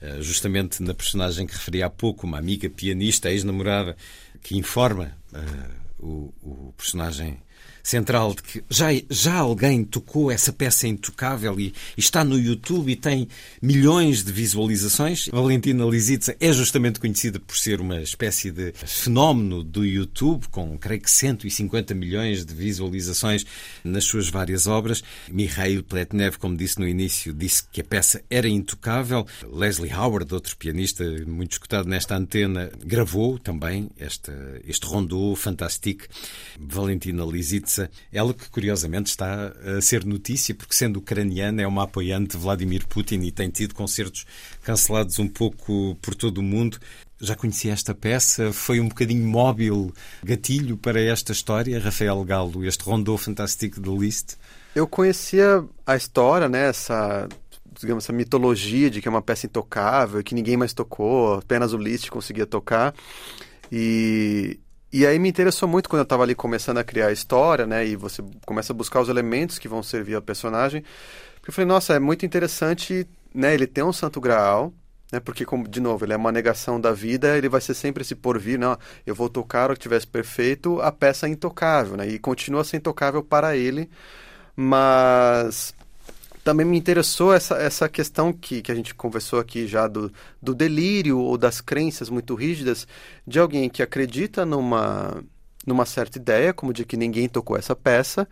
uh, justamente na personagem que referi há pouco, uma amiga pianista, ex-namorada, que informa uh, o, o, personagem central de que já, já alguém tocou essa peça intocável e, e está no YouTube e tem milhões de visualizações. Valentina Lisitsa é justamente conhecida por ser uma espécie de fenómeno do YouTube, com creio que 150 milhões de visualizações nas suas várias obras. Mikhail Pletnev, como disse no início, disse que a peça era intocável. Leslie Howard, outro pianista muito escutado nesta antena, gravou também esta, este rondô fantástico. Valentina Lisitsa, ela que curiosamente está a ser notícia, porque sendo ucraniana é uma apoiante de Vladimir Putin e tem tido concertos cancelados um pouco por todo o mundo. Já conhecia esta peça? Foi um bocadinho móvel, gatilho para esta história, Rafael Galo, este rondô fantástico de Liszt? Eu conhecia a história, né, essa, digamos, essa mitologia de que é uma peça intocável, que ninguém mais tocou, apenas o Liszt conseguia tocar. E, e aí me interessou muito quando eu estava ali começando a criar a história, né, e você começa a buscar os elementos que vão servir ao personagem. Porque eu falei, nossa, é muito interessante, né, ele tem um santo graal, né? Porque, como, de novo, ele é uma negação da vida, ele vai ser sempre esse porvir, não, eu vou tocar o que tivesse perfeito, a peça é intocável, né? E continua ser intocável para ele, mas também me interessou essa, essa questão que, que a gente conversou aqui já do, do delírio ou das crenças muito rígidas de alguém que acredita numa, numa certa ideia, como de que ninguém tocou essa peça,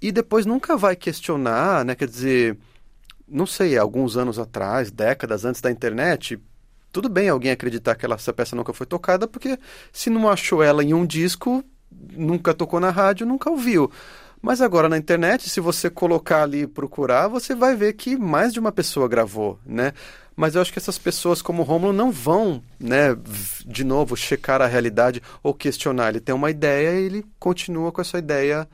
e depois nunca vai questionar, né? Quer dizer, não sei, alguns anos atrás, décadas antes da internet, tudo bem alguém acreditar que ela, essa peça nunca foi tocada, porque se não achou ela em um disco, nunca tocou na rádio, nunca ouviu. Mas agora na internet, se você colocar ali e procurar, você vai ver que mais de uma pessoa gravou, né? Mas eu acho que essas pessoas como Romulo não vão, né, de novo, checar a realidade ou questionar. Ele tem uma ideia e ele continua com essa ideia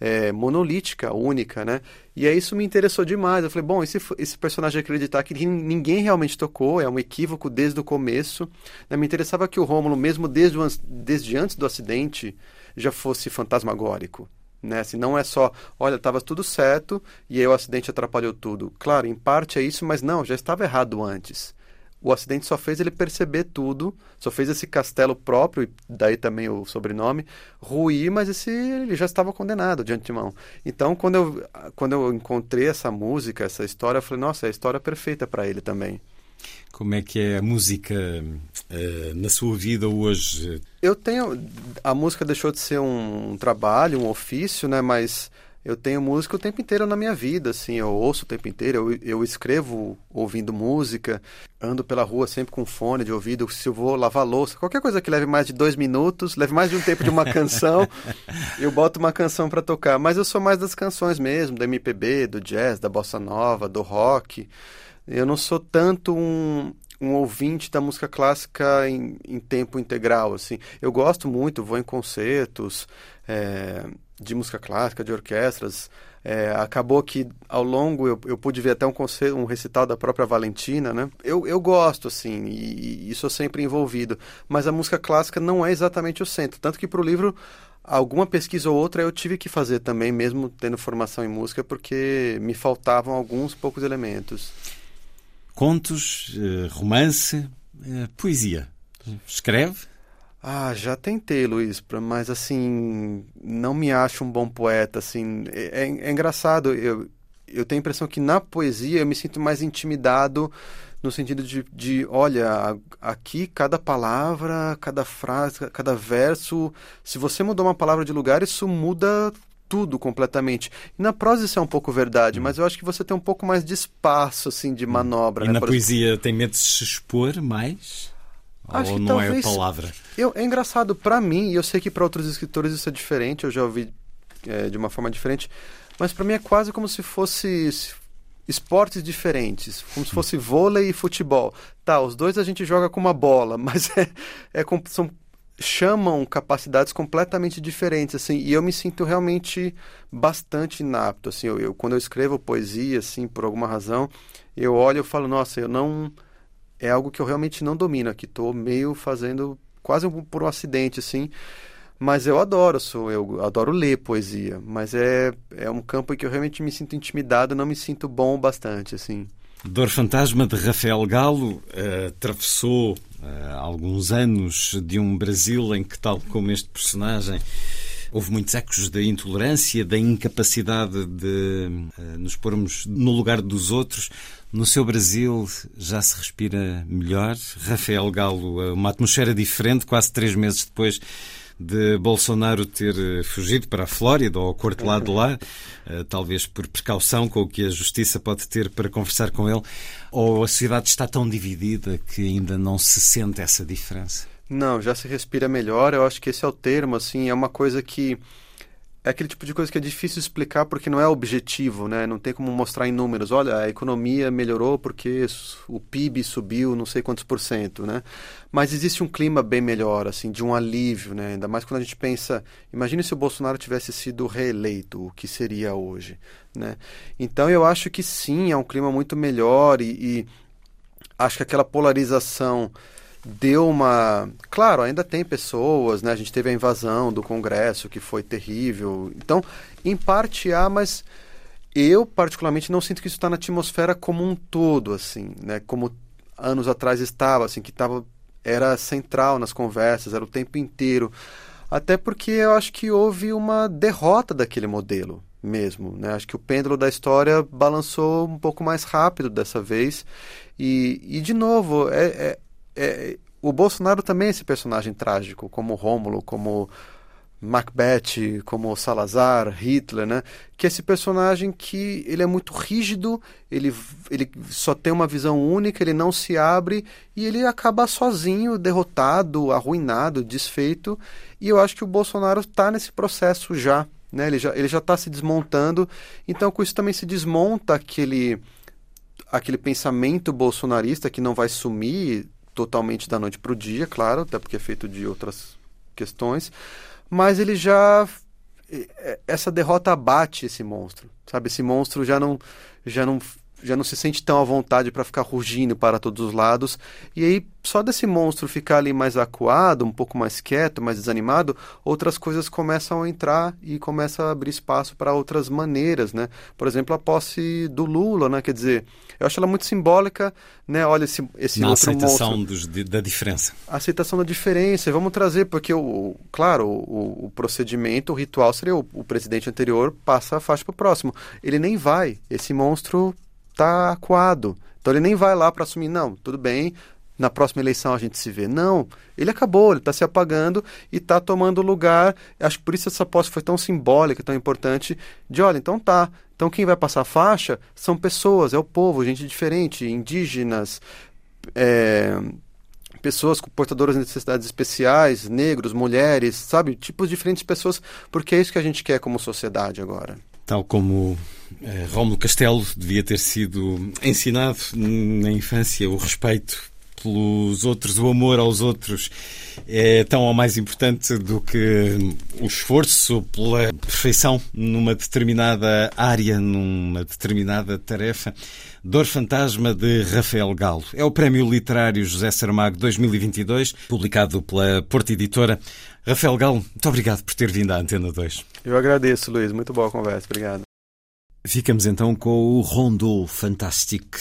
é, monolítica, única, né? E aí isso me interessou demais. Eu falei, bom, esse, esse personagem acreditar que ninguém realmente tocou, é um equívoco desde o começo. Né? Me interessava que o Rômulo, mesmo desde, o, desde antes do acidente, já fosse fantasmagórico. Né? Se não é só, olha, estava tudo certo e aí o acidente atrapalhou tudo. Claro, em parte é isso, mas não, já estava errado antes. O acidente só fez ele perceber tudo, só fez esse castelo próprio, e daí também o sobrenome, ruir, mas esse ele já estava condenado de antemão. Então, quando eu, quando eu encontrei essa música, essa história, eu falei, nossa, é a história perfeita para ele também. Como é que é a música uh, na sua vida hoje? Eu tenho. A música deixou de ser um, um trabalho, um ofício, né? Mas eu tenho música o tempo inteiro na minha vida, assim, eu ouço o tempo inteiro, eu, eu escrevo ouvindo música, ando pela rua sempre com fone de ouvido, se eu vou lavar louça, qualquer coisa que leve mais de dois minutos, leve mais de um tempo de uma canção, eu boto uma canção para tocar, mas eu sou mais das canções mesmo, do MPB, do jazz, da bossa nova, do rock, eu não sou tanto um, um ouvinte da música clássica em, em tempo integral, assim, eu gosto muito, vou em concertos, é de música clássica, de orquestras. É, acabou que ao longo eu, eu pude ver até um, concerto, um recital da própria Valentina, né? Eu, eu gosto, assim, e, e sou sempre envolvido. Mas a música clássica não é exatamente o centro. Tanto que para o livro, alguma pesquisa ou outra eu tive que fazer também, mesmo tendo formação em música, porque me faltavam alguns poucos elementos. Contos, eh, romance, eh, poesia. Escreve? Ah, já tentei, Luiz, mas assim, não me acho um bom poeta, assim, é, é, é engraçado, eu, eu tenho a impressão que na poesia eu me sinto mais intimidado no sentido de, de olha, aqui cada palavra, cada frase, cada verso, se você mudou uma palavra de lugar, isso muda tudo completamente. E na prosa isso é um pouco verdade, hum. mas eu acho que você tem um pouco mais de espaço, assim, de hum. manobra. E né? na Por poesia exemplo... tem medo de se expor mais? Acho Ou que não talvez, é a palavra? Eu, é engraçado para mim, e eu sei que para outros escritores isso é diferente, eu já ouvi é, de uma forma diferente, mas para mim é quase como se fosse esportes diferentes, como se fosse vôlei e futebol. Tá, os dois a gente joga com uma bola, mas é, é são chamam capacidades completamente diferentes assim e eu me sinto realmente bastante inapto assim eu, eu, quando eu escrevo poesia assim por alguma razão eu olho e falo nossa eu não é algo que eu realmente não domino aqui. Estou meio fazendo quase por um acidente, assim. Mas eu adoro, sou, eu adoro ler poesia. Mas é, é um campo em que eu realmente me sinto intimidado, não me sinto bom bastante, assim. Dor Fantasma de Rafael Galo uh, atravessou uh, alguns anos de um Brasil em que, tal como este personagem, Houve muitos ecos da intolerância, da incapacidade de uh, nos pormos no lugar dos outros. No seu Brasil já se respira melhor. Rafael Galo, uma atmosfera diferente, quase três meses depois de Bolsonaro ter eh, fugido para a Flórida ou quartelado lá, eh, talvez por precaução com o que a justiça pode ter para conversar com ele, ou a sociedade está tão dividida que ainda não se sente essa diferença? Não, já se respira melhor. Eu acho que esse é o termo, assim, é uma coisa que é aquele tipo de coisa que é difícil explicar porque não é objetivo, né? Não tem como mostrar em números. Olha, a economia melhorou porque o PIB subiu não sei quantos por cento, né? Mas existe um clima bem melhor, assim, de um alívio, né? Ainda mais quando a gente pensa, imagine se o Bolsonaro tivesse sido reeleito, o que seria hoje, né? Então eu acho que sim, é um clima muito melhor e, e acho que aquela polarização deu uma. Claro, ainda tem pessoas, né? A gente teve a invasão do Congresso, que foi terrível. Então, em parte há, mas eu, particularmente, não sinto que isso está na atmosfera como um todo, assim, né? Como anos atrás estava, assim, que estava. Era central nas conversas, era o tempo inteiro. Até porque eu acho que houve uma derrota daquele modelo mesmo. Né? Acho que o pêndulo da história balançou um pouco mais rápido dessa vez. E, e de novo, é, é é, o Bolsonaro também é esse personagem trágico, como Rômulo, como Macbeth, como Salazar, Hitler, né? Que é esse personagem que ele é muito rígido, ele, ele só tem uma visão única, ele não se abre e ele acaba sozinho, derrotado, arruinado, desfeito. E eu acho que o Bolsonaro está nesse processo já, né? Ele já ele já está se desmontando. Então com isso também se desmonta aquele aquele pensamento bolsonarista que não vai sumir totalmente da noite para o dia, claro, até porque é feito de outras questões, mas ele já essa derrota abate esse monstro, sabe? Esse monstro já não já não já não se sente tão à vontade para ficar rugindo para todos os lados. E aí, só desse monstro ficar ali mais acuado, um pouco mais quieto, mais desanimado, outras coisas começam a entrar e começa a abrir espaço para outras maneiras, né? Por exemplo, a posse do Lula, né? Quer dizer, eu acho ela muito simbólica, né? Olha esse, esse Na outro aceitação monstro. Dos, da diferença. A aceitação da diferença. Vamos trazer, porque, o, claro, o, o procedimento, o ritual seria o, o presidente anterior passa a faixa para o próximo. Ele nem vai. Esse monstro está acuado. Então ele nem vai lá para assumir, não, tudo bem, na próxima eleição a gente se vê. Não, ele acabou, ele está se apagando e está tomando lugar. Acho que por isso essa posse foi tão simbólica, tão importante, de olha, então tá. Então quem vai passar a faixa são pessoas, é o povo, gente diferente, indígenas, é, pessoas com portadoras de necessidades especiais, negros, mulheres, sabe? Tipos diferentes de pessoas, porque é isso que a gente quer como sociedade agora. Tal como Rómulo Castelo devia ter sido ensinado na infância o respeito pelos outros, o amor aos outros é tão ou mais importante do que o esforço pela perfeição numa determinada área, numa determinada tarefa. Dor Fantasma de Rafael Galo. É o Prémio Literário José Saramago 2022, publicado pela Porta Editora. Rafael Galo, muito obrigado por ter vindo à Antena 2. Eu agradeço, Luís. Muito boa a conversa. Obrigado. Ficamos então com o Rondeau Fantastique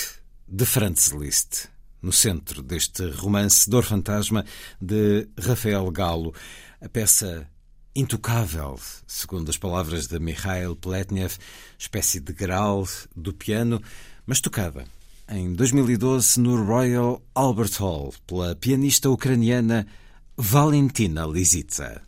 de Franz Liszt, no centro deste romance Dor Fantasma de Rafael Galo. A peça intocável, segundo as palavras de Mikhail Pletnev, espécie de grau do piano, mas tocada em 2012 no Royal Albert Hall pela pianista ucraniana Valentina Lisitsa.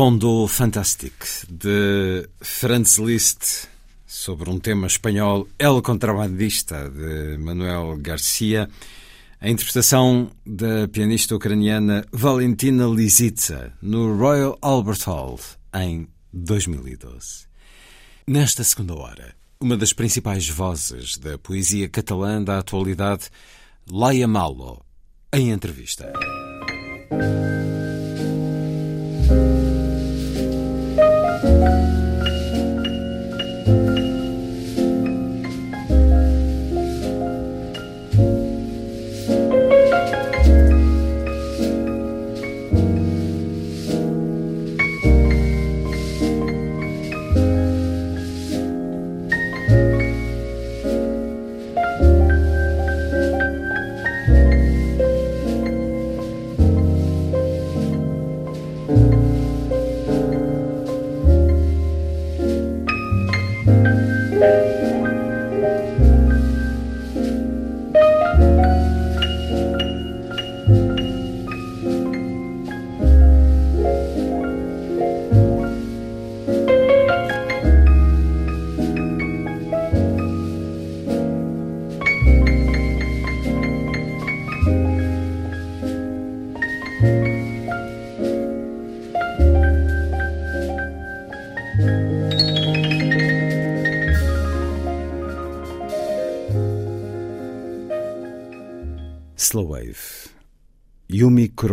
Rondo Fantastique, de Franz Liszt, sobre um tema espanhol El Contrabandista, de Manuel Garcia, a interpretação da pianista ucraniana Valentina Lisitsa, no Royal Albert Hall, em 2012. Nesta segunda hora, uma das principais vozes da poesia catalã da atualidade, Laia Malo, em entrevista.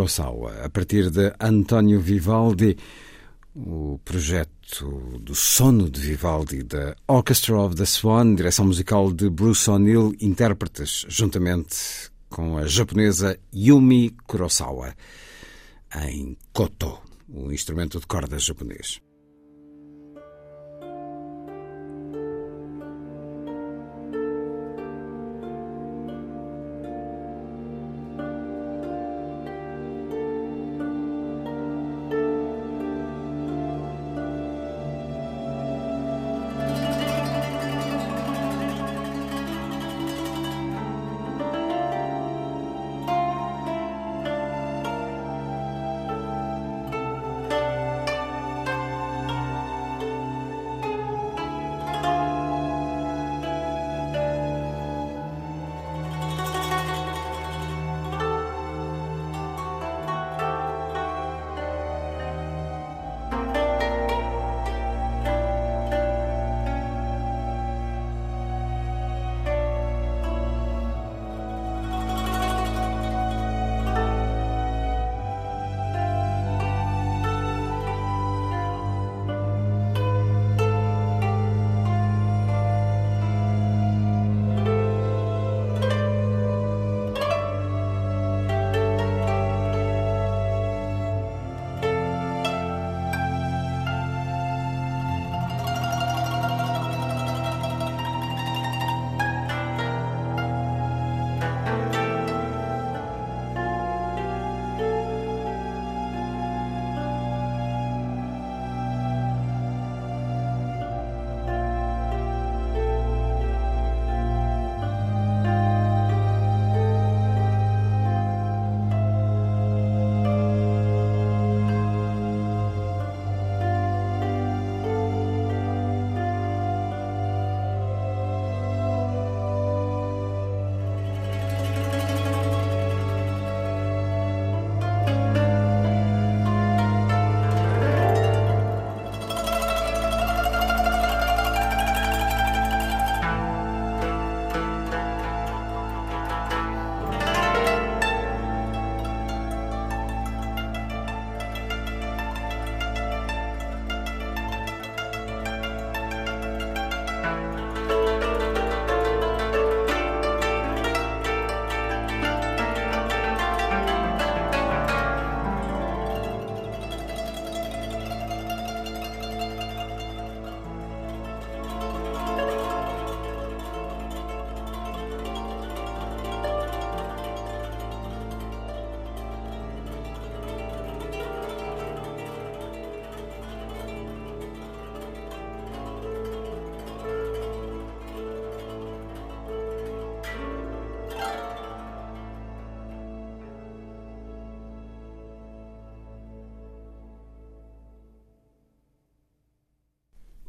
Kurosawa, a partir de António Vivaldi, o projeto do sono de Vivaldi da Orchestra of the Swan, direção musical de Bruce O'Neill, intérpretes juntamente com a japonesa Yumi Kurosawa, em koto, o instrumento de cordas japonês.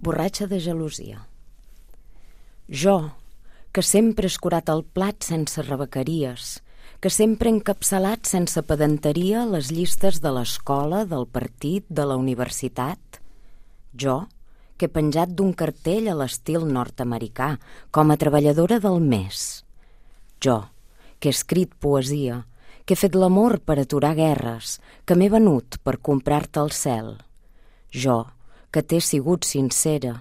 Borratxa de gelosia. Jo, que sempre he escurat el plat sense rebequeries, que sempre he encapçalat sense pedanteria les llistes de l'escola, del partit, de la universitat. Jo, que he penjat d'un cartell a l'estil nord-americà, com a treballadora del mes. Jo, que he escrit poesia, que he fet l'amor per aturar guerres, que m'he venut per comprar-te el cel. Jo, que t'he sigut sincera,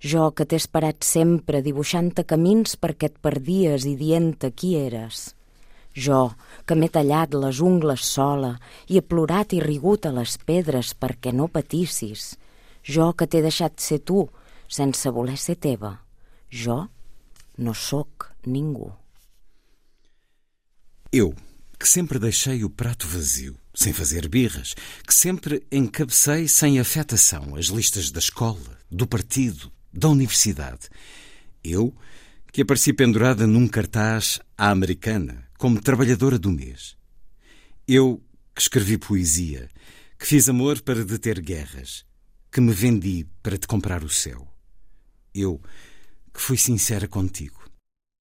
jo que t'he esperat sempre dibuixant-te camins perquè et perdies i dient-te qui eres. Jo, que m'he tallat les ungles sola i he plorat i rigut a les pedres perquè no patissis. Jo que t'he deixat ser tu sense voler ser teva. Jo no sóc ningú. Eu, que sempre deixei o prato vazio, sem fazer birras, que sempre encabecei sem afetação as listas da escola, do partido, da universidade. Eu, que apareci pendurada num cartaz à americana, como trabalhadora do mês. Eu, que escrevi poesia, que fiz amor para deter guerras, que me vendi para te comprar o céu. Eu, que fui sincera contigo.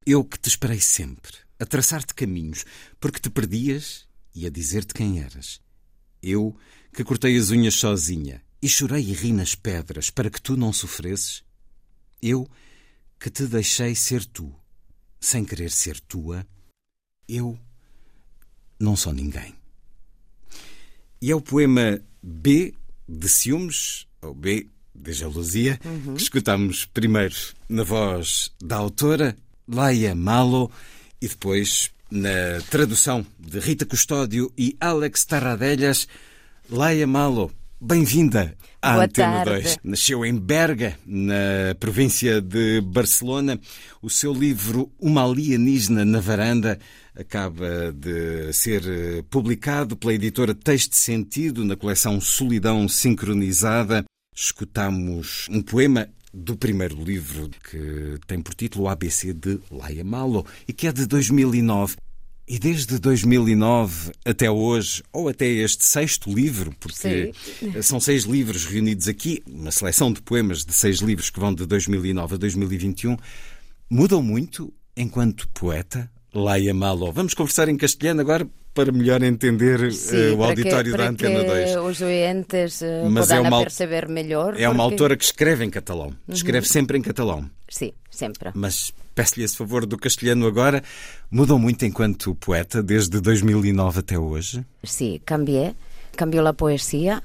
Eu que te esperei sempre, a traçar-te caminhos, porque te perdias e a dizer-te quem eras. Eu, que cortei as unhas sozinha e chorei e ri nas pedras para que tu não sofresses. Eu, que te deixei ser tu, sem querer ser tua, eu não sou ninguém. E é o poema B de Ciúmes, ou B de Jalousia, uhum. que escutamos primeiro na voz da autora, Laia Malo, e depois na tradução de Rita Custódio e Alex Tarradellas. Laia Malo, bem-vinda à Boa Antena tarde. 2. Nasceu em Berga, na província de Barcelona. O seu livro Uma Alienígena na Varanda acaba de ser eh, publicado pela editora Texto Sentido na coleção Solidão Sincronizada. Escutamos um poema do primeiro livro que tem por título o ABC de Laia Malo e que é de 2009. E desde 2009 até hoje, ou até este sexto livro, porque Sim. são seis livros reunidos aqui, uma seleção de poemas de seis livros que vão de 2009 a 2021, mudam muito enquanto poeta, Laia Malo. Vamos conversar em castelhano agora para melhor entender eh, o auditório que, da Antena que 2. os oentes eh, Mas é uma- perceber melhor. É uma porque- autora que escreve em catalão. Escreve sempre em catalão. Sí, sempre. Mas peço-lhe esse favor do castelhano agora. Mudou muito enquanto poeta, desde 2009 até hoje. Sí, cambié. Cambió la poesía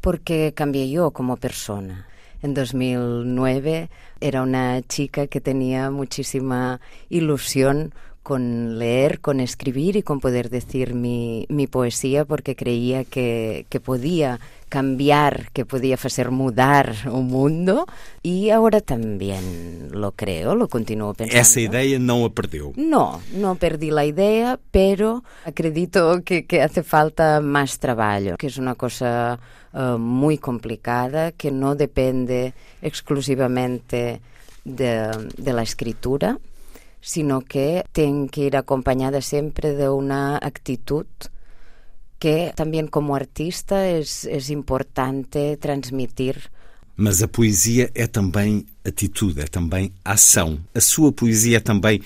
porque cambié yo como persona. En 2009 era una chica que tenía muchísima ilusión con leer, con escribir y con poder decir mi, mi poesía porque creía que, que podía cambiar, que podía hacer mudar un mundo y ahora también lo creo, lo continúo pensando. Essa ideia não a perdeu. No, no perdí la idea, pero acredito que, que hace falta más trabajo, que es una cosa eh, muy complicada, que no depende exclusivamente de, de la escritura, sino que tiene que ir acompañada siempre de una actitud que también como artista es, es importante transmitir Mas a poesia é também atitude, é também ação. A sua poesia é também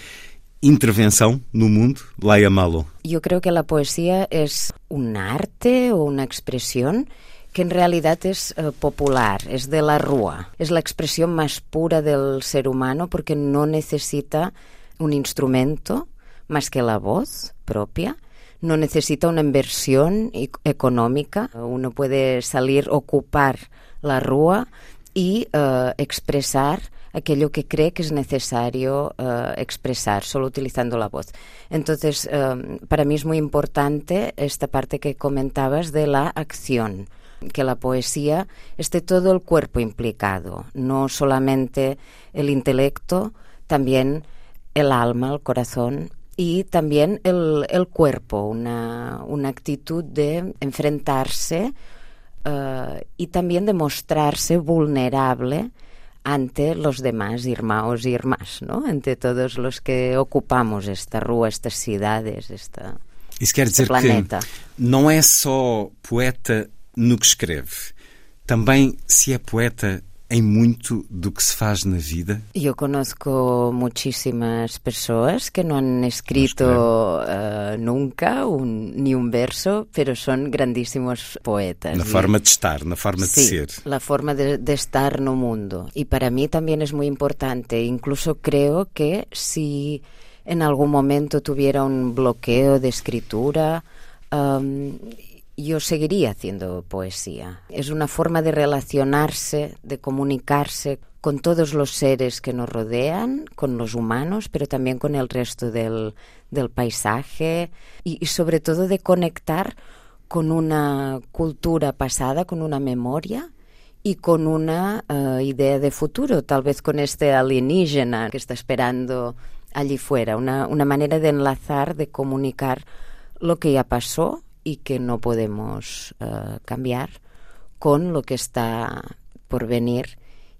intervenção no mundo, Laia Malo. Yo creo que la poesía es un arte o una expresión que en realidad es eh, popular, es de la rúa. Es la expresión más pura del ser humano porque no necesita un instrumento más que la voz propia. No necesita una inversión e- económica. Uno puede salir, ocupar la rúa y eh, expresar aquello que cree que es necesario eh, expresar, solo utilizando la voz. Entonces, eh, para mí es muy importante esta parte que comentabas de la acción, que la poesía esté todo el cuerpo implicado, no solamente el intelecto, también el alma, el corazón y también el, el cuerpo, una, una actitud de enfrentarse eh, y también de mostrarse vulnerable ante los demás hermanos y hermanas, ¿no? Ante todos los que ocupamos esta rúa, estas ciudades, esta... Isso quer dizer planeta. que não é só poeta no que escreve, também se é poeta em muito do que se faz na vida? Eu conozco muchísimas pessoas que não han escrito uh, nunca un verso, pero son grandísimos poetas. Na forma de estar, na forma sí, de ser. la forma de, de estar no mundo. Y para mí también es muy importante. Incluso creo que si en algún momento tuviera un bloqueo de escritura, um, yo seguiría haciendo poesía. Es una forma de relacionarse, de comunicarse con todos los seres que nos rodean, con los humanos, pero también con el resto del, del paisaje y, sobre todo de conectar con una cultura pasada, con una memoria y con una uh, idea de futuro, tal vez con este alienígena que está esperando allí fuera, una, una manera de enlazar, de comunicar lo que ya pasó y que no podemos uh, cambiar con lo que está por venir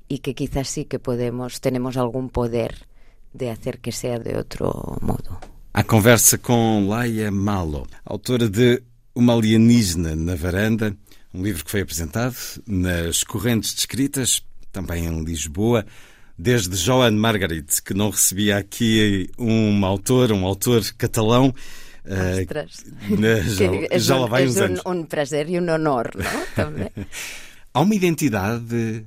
y que quizás sí que podemos, tenemos algún poder de hacer que sea de outro modo. A conversa com Laia Malo, autora de Uma Alienígena na Varanda, um livro que foi apresentado nas correntes de escritas, também em Lisboa, desde Joan Margarit, que não recebia aqui um autor, um autor catalão, Uh, já, és já un, lá vai uns un, anos. un prazer e un honor, no? També. Há uma identidade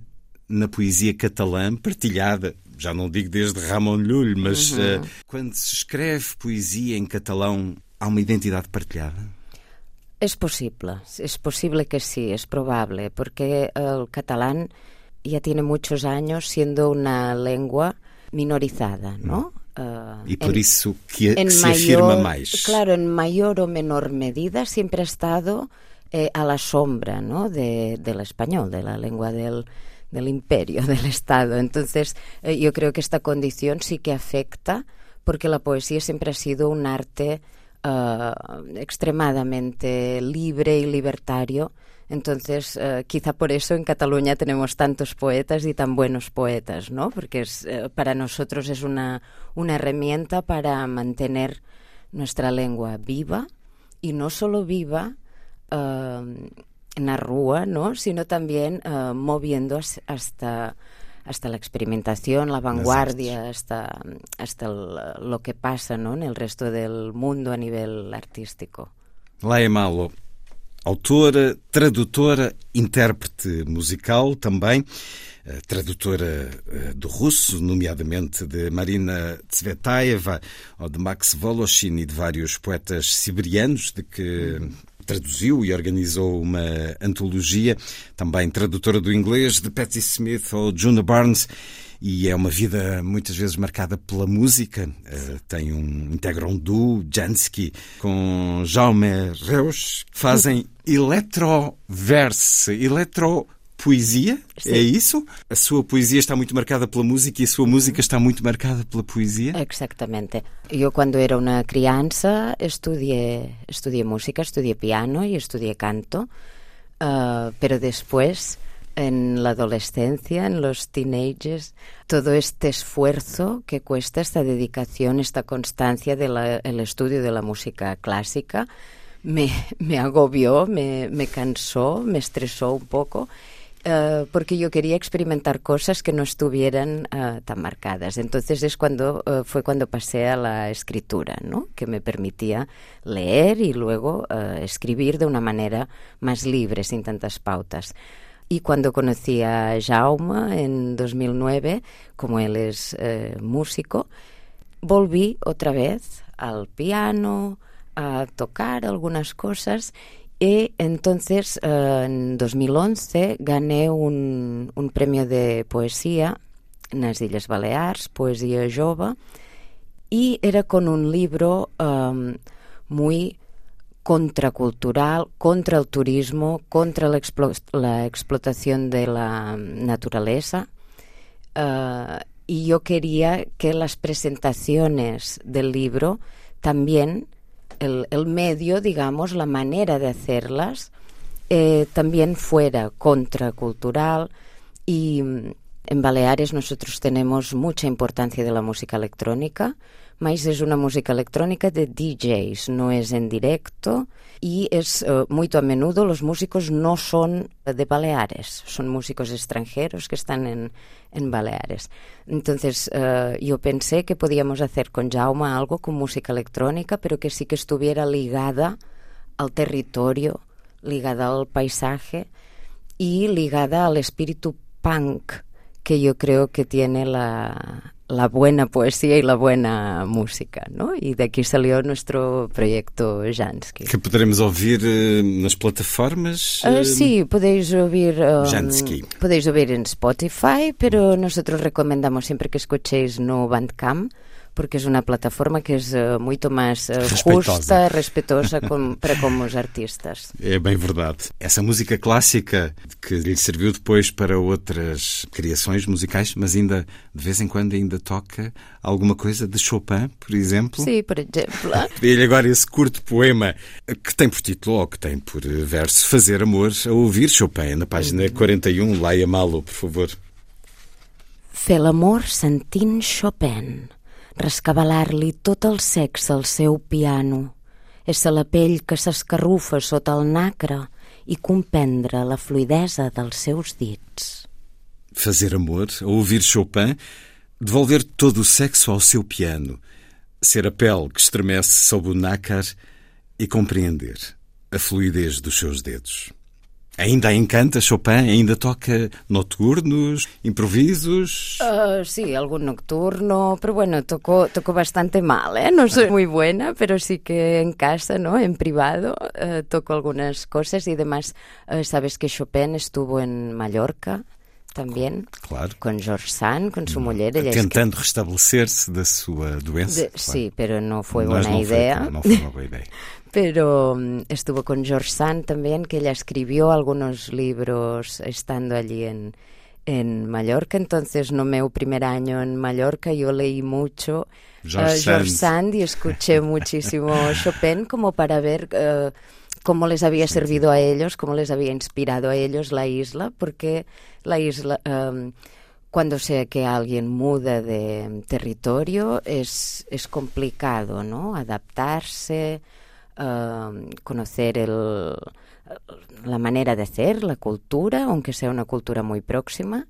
na poesia catalã partilhada, já não digo desde Ramon Llull, mas uh, quando se escreve poesia em catalão, há uma identidade partilhada? Es posible, es posible que sí, es probable, porque el catalán ya tiene muchos años siendo una lengua minorizada, ¿no? Uh, E por en- isso que, que se mayor- afirma mais. Claro, en mayor o menor medida siempre ha estado eh, a la sombra ¿no? de, del español, de la lengua del, del imperio, del Estado. Entonces, eh, yo creo que esta condición sí que afecta porque la poesía siempre ha sido un arte ah, extremadamente libre y libertario. Entonces, eh, quizá por eso en Cataluña tenemos tantos poetas y tan buenos poetas, ¿no? Porque es, eh, para nosotros es una, una herramienta para mantener nuestra lengua viva y no solo viva eh, en la rúa, ¿no? sino también moviendo as- hasta, hasta la experimentación, la vanguardia, hasta, hasta el- lo que pasa ¿no? en el resto del mundo a nivel artístico. Laia Malo, autora, tradutora, intérprete musical também, eh, tradutora eh, do russo, nomeadamente de Marina Tsvetaeva ou de Max Voloshin e de vários poetas siberianos, de que traduziu e organizou uma antologia, também tradutora do inglês de Patti Smith ou Juna Barnes, e é uma vida muitas vezes marcada pela música. Eh, tem um integra um duo, Jansky, com Jaume Reus, fazem electroverse, electropoesia, é isso? A sua poesia está muito marcada pela música e a sua música está muito marcada pela poesia? Exactamente. Yo cuando era una crianza estudié, estudié música, estudié piano y estudié canto, ah, pero después en la adolescencia, en los teenagers, todo este esfuerzo que cuesta, esta dedicación, esta constancia del estudio de la música clásica, me, agobió, me, cansó, me estresó un poco. eh, porque yo quería experimentar cosas que no estuvieran eh, tan marcadas. Entonces es cuando eh, fue cuando pasé a la escritura, ¿no? Que me permitía leer y luego escribir de una manera más libre, sin tantas pautas. Y cuando conocí a Jaume en 2009, como él es eh, músico, volví otra vez al piano, a tocar algunas cosas y entonces eh, en 2011 gané un, un premio de poesía en las Illes Balears, Poesía Jove, y era con un libro um, muy contracultural, contra el turismo, contra la, explo la explotación de la naturaleza. Uh, y yo quería que las presentaciones del libro también, el, medio, digamos, la manera de hacerlas, eh, también fuera contracultural y, En Baleares nosotros tenemos mucha importancia de la música electrónica, mas es una música electrónica de DJs, no es en directo y es uh, muy a menudo los músicos no son de Baleares, son músicos extranjeros que están en, en Baleares. Entonces uh, yo pensé que podíamos hacer con Jauma algo con música electrónica, pero que sí que estuviera ligada al territorio, ligada al paisaje y ligada al espíritu punk que yo creo que tiene la, la buena poesía y la buena música, ¿no? Y de aquí salió nuestro proyecto Jansky. Que poderemos ouvir uh, nas plataformas? Uh, sí, podéis oír, um, Jansky. podéis oír en Spotify, pero nosotros recomendamos siempre que escuchéis no Bandcamp, porque es una plataforma que es uh, muito mais uh, justa, respeitosa com, para como os artistas. É bem verdade. Essa música clássica que lhe serviu depois para outras criações musicais, mas ainda de vez em quando ainda toca alguma coisa de Chopin, por exemplo. Sim, por exemplo. Pedi-lhe agora esse curto poema que tem por título ou que tem por verso Fazer Amor a ouvir Chopin, na página 41. Leia Malo, por favor. Fer l'amor sentint Chopin rescabalar-li tot el sexe al seu piano, ésser la pell que s'escarrufa sota el nacre i comprendre la fluidesa dels seus dits. Fazer amor, ouvir Chopin, devolver todo o sexo ao seu piano, ser a pele que estremece sob o nácar e compreender a fluidez dos seus dedos. Ainda encanta Chopin? Ainda toca nocturnos, improvisos? Uh, sí, algún nocturno, pero bueno, tocó, tocó bastante mal, ¿eh? No soy muy buena, pero sí que en casa, ¿no? En privado, uh, toco algunas cosas y demás. Uh, Sabes que Chopin estuvo en Mallorca, también, claro. con George Sand, con su mujer. Ella Tentando restabelecer-se da sua doença. De, claro. Sí, Mas não idea. Foi, não foi uma boa ideia. Pero um, estuvo con George Sand también, que ella escribió algunos libros estando allí en, en Mallorca. Entonces, no meu primer año en Mallorca, yo leí mucho George, uh, George Sand. Sand y escuché muchísimo Chopin como para ver uh, cómo les había servido a ellos, cómo les había inspirado a ellos la isla, porque la isla... Um, cuando sea que alguien muda de territorio es, es complicado, ¿no? Adaptarse, uh, conocer el, la manera de hacer, la cultura, aunque sea una cultura muy próxima.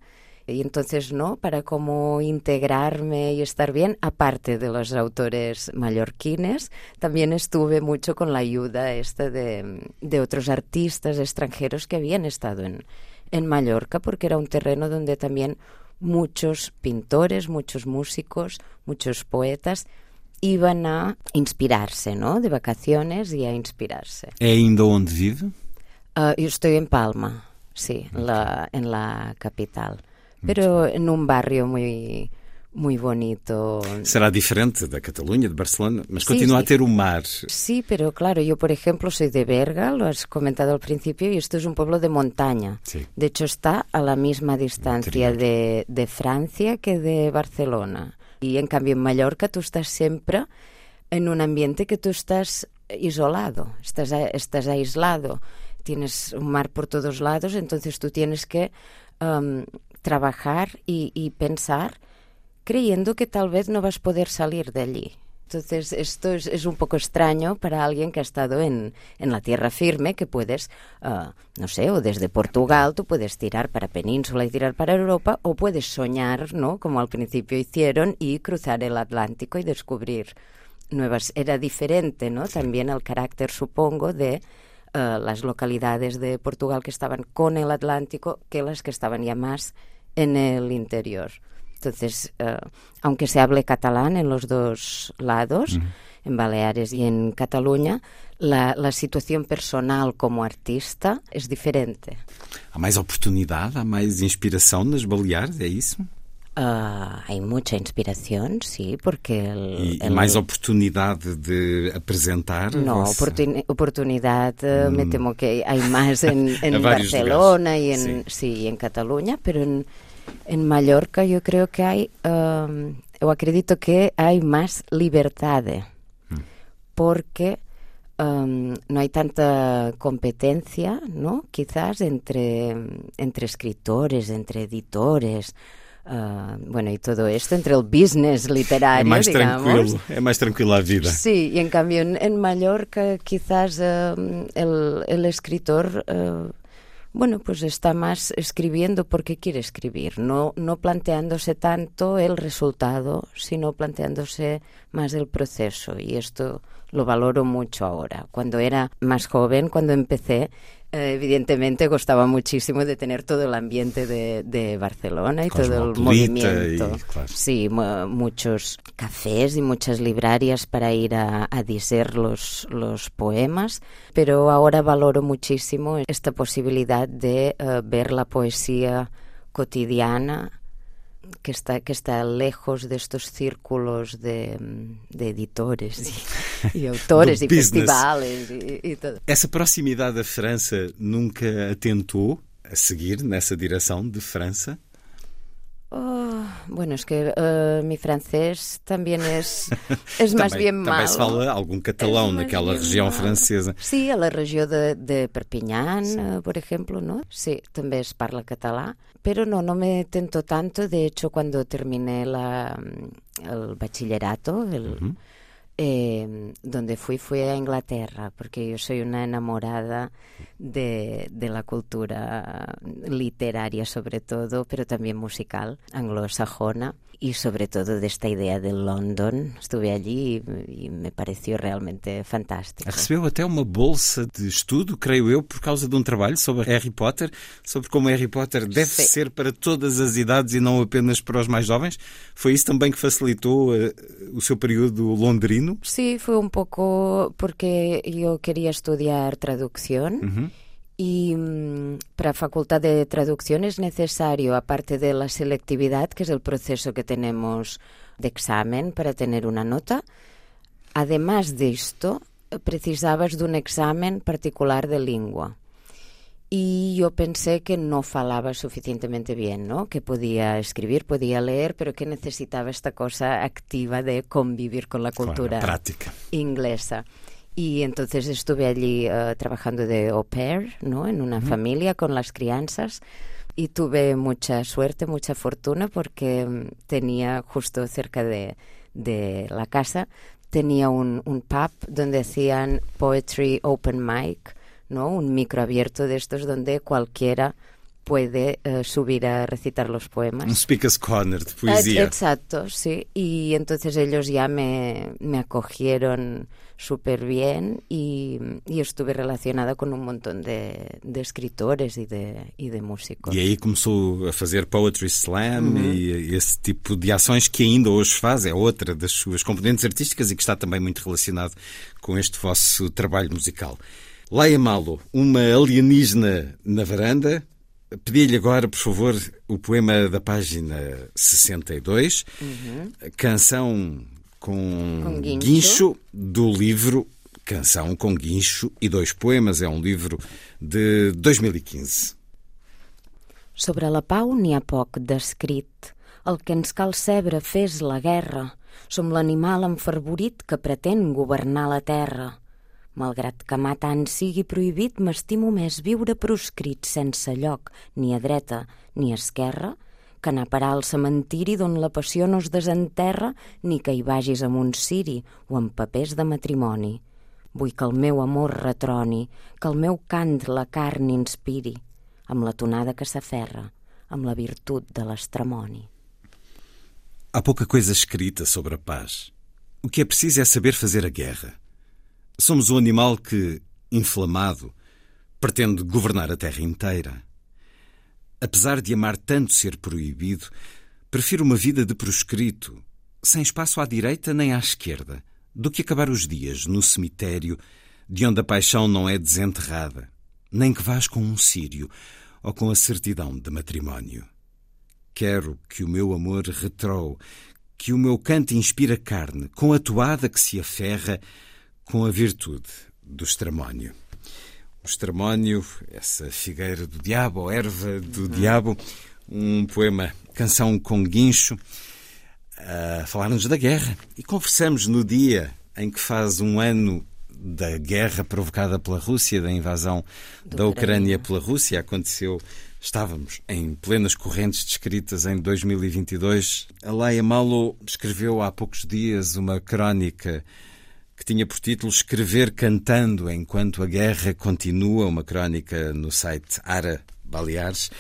Y entonces, ¿no? Para cómo integrarme y estar bien, aparte de los autores mallorquines, también estuve mucho con la ayuda de otros artistas extranjeros que habían estado en, en Mallorca, porque era un terreno donde también muchos pintores, muchos músicos, muchos poetas iban a inspirarse, ¿no? De vacaciones y a inspirarse. É ainda onde vive? Uh, yo estoy en Palma, sí, okay. la, en la capital, pero en un barrio muy muy bonito. Será diferente da Cataluña, de Barcelona, mas Sí, continua sí. a ter o mar. Sí, pero claro, yo por ejemplo soy de Berga, lo has comentado al principio, y esto es un pueblo de montaña. Sí. De hecho, está a la misma distancia de, de Francia que de Barcelona. Y en cambio en Mallorca tú estás siempre en un ambiente que tú estás isolado, estás, estás aislado, tienes un mar por todos lados, entonces tú tienes que um, trabajar y, y pensar creyendo que tal vez no vas poder salir de allí. Entonces, esto es, es un poco extraño para alguien que ha estado en, en la tierra firme, que puedes, ah, no sé, o desde Portugal tú puedes tirar para Península y tirar para Europa, o puedes soñar, ¿no? Como al principio hicieron, y cruzar el Atlántico y descubrir nuevas. Era diferente, ¿no? También el carácter, supongo, de ah, las localidades de Portugal que estaban con el Atlántico que las que estaban ya más en el interior. Entonces, eh, aunque se hable catalán en los dos lados, en Baleares y en Cataluña, la, la situación personal como artista es diferente. Há mais oportunidade, há mais inspiração nas Baleares, é isso? Ah, hay mucha inspiración, sí, porque el, E, e el- mais oportunidade de apresentar? No, oportuni- oportunidad eh, me temo que hay más en, en Barcelona y en, sí. y en Cataluña, pero en, en Mallorca yo creo que hay, um, o acredito que hay más libertad, porque um, no hay tanta competencia, ¿no? Quizás entre, entre escritores, entre editores, ah, bueno, y todo esto entre el business literario, É mais digamos. tranquilo, é mais tranquilo a vida. Sí, y en cambio en, en Mallorca quizás eh, el, el escritor, eh, bueno, pues está más escribiendo porque quiere escribir, no, no planteándose tanto el resultado, sino planteándose más el proceso. Y esto lo valoro mucho ahora. Cuando era más joven, cuando empecé, eh, evidentemente gustaba muchísimo de tener todo el ambiente de, de Barcelona y todo el movimiento. y, claro. Sí, mu- muchos cafés y muchas librarias para ir a, a diser los, los poemas, pero ahora valoro muchísimo esta posibilidad de eh, ver la poesía cotidiana que está, que está lejos de estos círculos de, de editores y, y autores y business. festivales y, y todo. Essa proximidade da França nunca atentou a seguir nessa direção de França? Oh, bueno, es que eh, mi francés también es, es más Também- bien Também malo. se fala algum catalão Es más naquela bien região malo. francesa. Sí, a la regió de, de Perpinyán, eh, por ejemplo, ¿no? Sí, també es parla català, pero no, no me tentó tanto. De hecho, cuando terminé la, el bachillerato, el, eh, donde fui, fui a Inglaterra, porque yo soy una enamorada de, de la cultura literaria, sobre todo, pero también musical, anglosajona, y sobre todo de esta idea de London. Estuve allí y, y me pareció realmente fantástico. Recebeu até uma bolsa de estudo, creio eu, por causa de um trabalho sobre Harry Potter, sobre como Harry Potter deve Sim. ser para todas as idades e não apenas para os mais jovens. Foi isso também que facilitou eh, o seu período londrino? Sí, fue un poco porque yo quería estudiar traducción y mm, para facultad de traducción es necesario, aparte de la selectividad, que es el proceso que tenemos de examen para tener una nota, además de esto, precisabas de un examen particular de lengua. Y yo pensé que no falaba suficientemente bien, ¿no? Que podía escribir, podía leer, pero que necesitaba esta cosa activa de convivir con la cultura prática. inglesa. Y entonces estuve allí eh, trabajando de au pair, ¿no? En una familia con las crianzas. Y tuve mucha suerte, mucha fortuna, porque mm, tenía justo cerca de, de la casa, tenía un, un pub donde hacían poetry open mic, ¿no? Un micro abierto de estos donde cualquiera puede eh, subir a recitar los poemas. Um Speaker's Corner de poesia. Exacto, sí. Y entonces ellos ya me, me acogieron súper bien y, y estuve relacionada con un montón de, de escritores y de, y de músicos. E aí começou a fazer Poetry Slam e esse tipo de ações que ainda hoje faz, é outra das suas componentes artísticas e que está também muito relacionado com este vosso trabalho musical. Leia Malo, uma alienígena na varanda. Pedi-lhe agora, por favor, o poema da página 62, canção com, Com guincho. guincho do livro Canção com Guincho e dois poemas. É um livro de 2015. Sobre la pau n'hi ha poc descrit. El que ens cal cebre fes la guerra. Som l'animal enfervorit que pretén governar la terra. Malgrat que mà tant sigui prohibit, m'estimo més viure proscrit sense lloc, ni a dreta ni a esquerra, que anar a parar al cementiri d'on la passió no es desenterra, ni que hi vagis amb un ciri o amb papers de matrimoni. Vull que el meu amor retroni, que el meu cant la carn inspiri, amb la tonada que s'aferra, amb la virtut de l'estramoni. Há pouca coisa escrita sobre a paz. O que é preciso é saber fazer a guerra. Somos o animal que, inflamado, pretende governar a terra inteira. Apesar de amar tanto ser proibido, prefiro uma vida de proscrito, sem espaço à direita nem à esquerda, do que acabar os dias no cemitério de onde a paixão não é desenterrada, nem que vás com um sírio ou com a certidão de matrimónio. Quero que o meu amor retrou, que o meu canto inspira carne, com a toada que se aferra com a virtude do estramónio. O estramónio, essa figueira do diabo, ou erva do diabo, um poema, canção com guincho, a falar-nos da guerra. E conversamos no dia em que faz um ano da guerra provocada pela Rússia, da invasão Do da Ucrânia Ucrânia. pela Rússia. Aconteceu, estávamos em plenas correntes descritas em 2022. A Laia Malo escreveu há poucos dias uma crónica que tinha por título Escrever Cantando Enquanto a Guerra Continua, uma crónica no site Ara Baleares.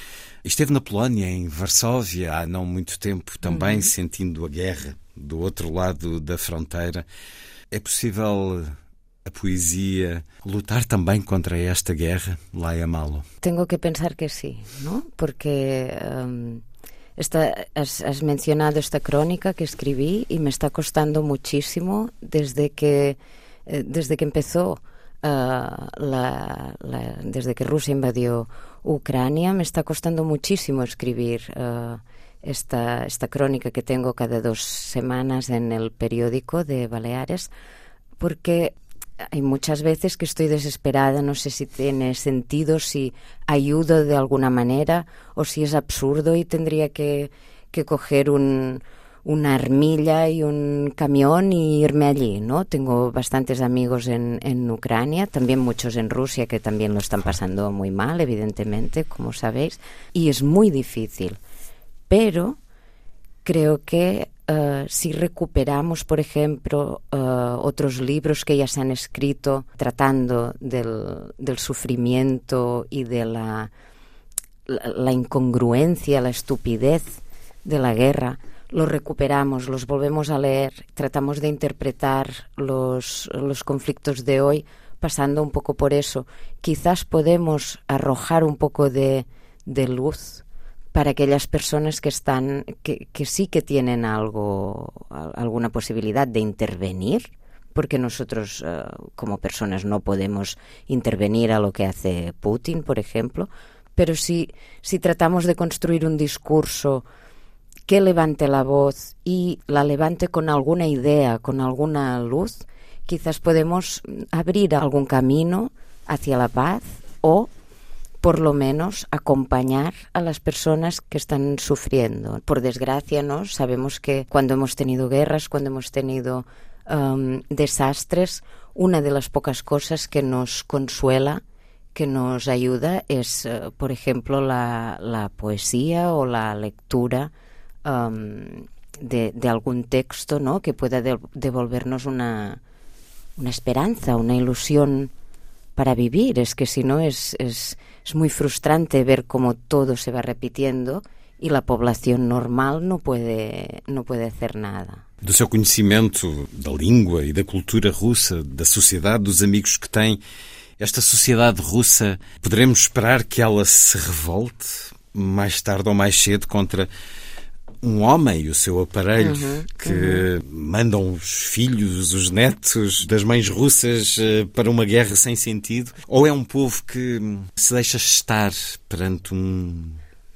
Esteve na Polónia, em Varsóvia, há não muito tempo, também sentindo a guerra do outro lado da fronteira. É possível a poesia lutar também contra esta guerra, Laia Malo? Tengo que pensar que sí, ¿no? Porque um, esta, has, mencionado esta crónica que escribí y me está costando muchísimo desde que, eh, desde que empezó, uh, la, desde que Rusia invadió Ucrania, me está costando muchísimo escribir uh, esta, esta crónica que tengo cada dos semanas en el periódico de Baleares, porque hay muchas veces que estoy desesperada, no sé si tiene sentido, si ayudo de alguna manera o si es absurdo y tendría que, coger un, una armilla y un camión y irme allí, ¿no? Tengo bastantes amigos en, en Ucrania, también muchos en Rusia que también lo están pasando muy mal, evidentemente, como sabéis, y es muy difícil. Pero creo que eh, si recuperamos, por ejemplo, eh, otros libros que ya se han escrito tratando del, sufrimiento y de la, incongruencia, la estupidez de la guerra, los recuperamos, los volvemos a leer, tratamos de interpretar los, conflictos de hoy pasando un poco por eso. Quizás podemos arrojar un poco de luz para aquellas personas que están que, que sí que tienen algo alguna posibilidad de intervenir porque nosotros eh, como personas no podemos intervenir a lo que hace Putin por ejemplo pero si si tratamos de construir un discurso que levante la voz y la levante con alguna idea, con alguna luz, quizás podemos abrir algún camino hacia la paz o por lo menos acompañar a las personas que están sufriendo. Por desgracia, ¿no? Sabemos que cuando hemos tenido guerras, cuando hemos tenido um, desastres, una de las pocas cosas que nos consuela, que nos ayuda, es, eh, por ejemplo, la, la poesía o la lectura um, de, de algún texto, ¿no? Que pueda de- devolvernos una, una esperanza, una ilusión para vivir. Es que si no es, es, es muy frustrante ver cómo todo se va repitiendo y la población normal no puede, no puede hacer nada. Do seu conhecimento da língua e da cultura russa, da sociedade, dos amigos que tem, esta sociedade russa, poderemos esperar que ela se revolte mais tarde ou mais cedo contra um homem e o seu aparelho que mandam os filhos, os netos das mães russas eh, para uma guerra sem sentido? Ou é um povo que hum, se deixa estar perante um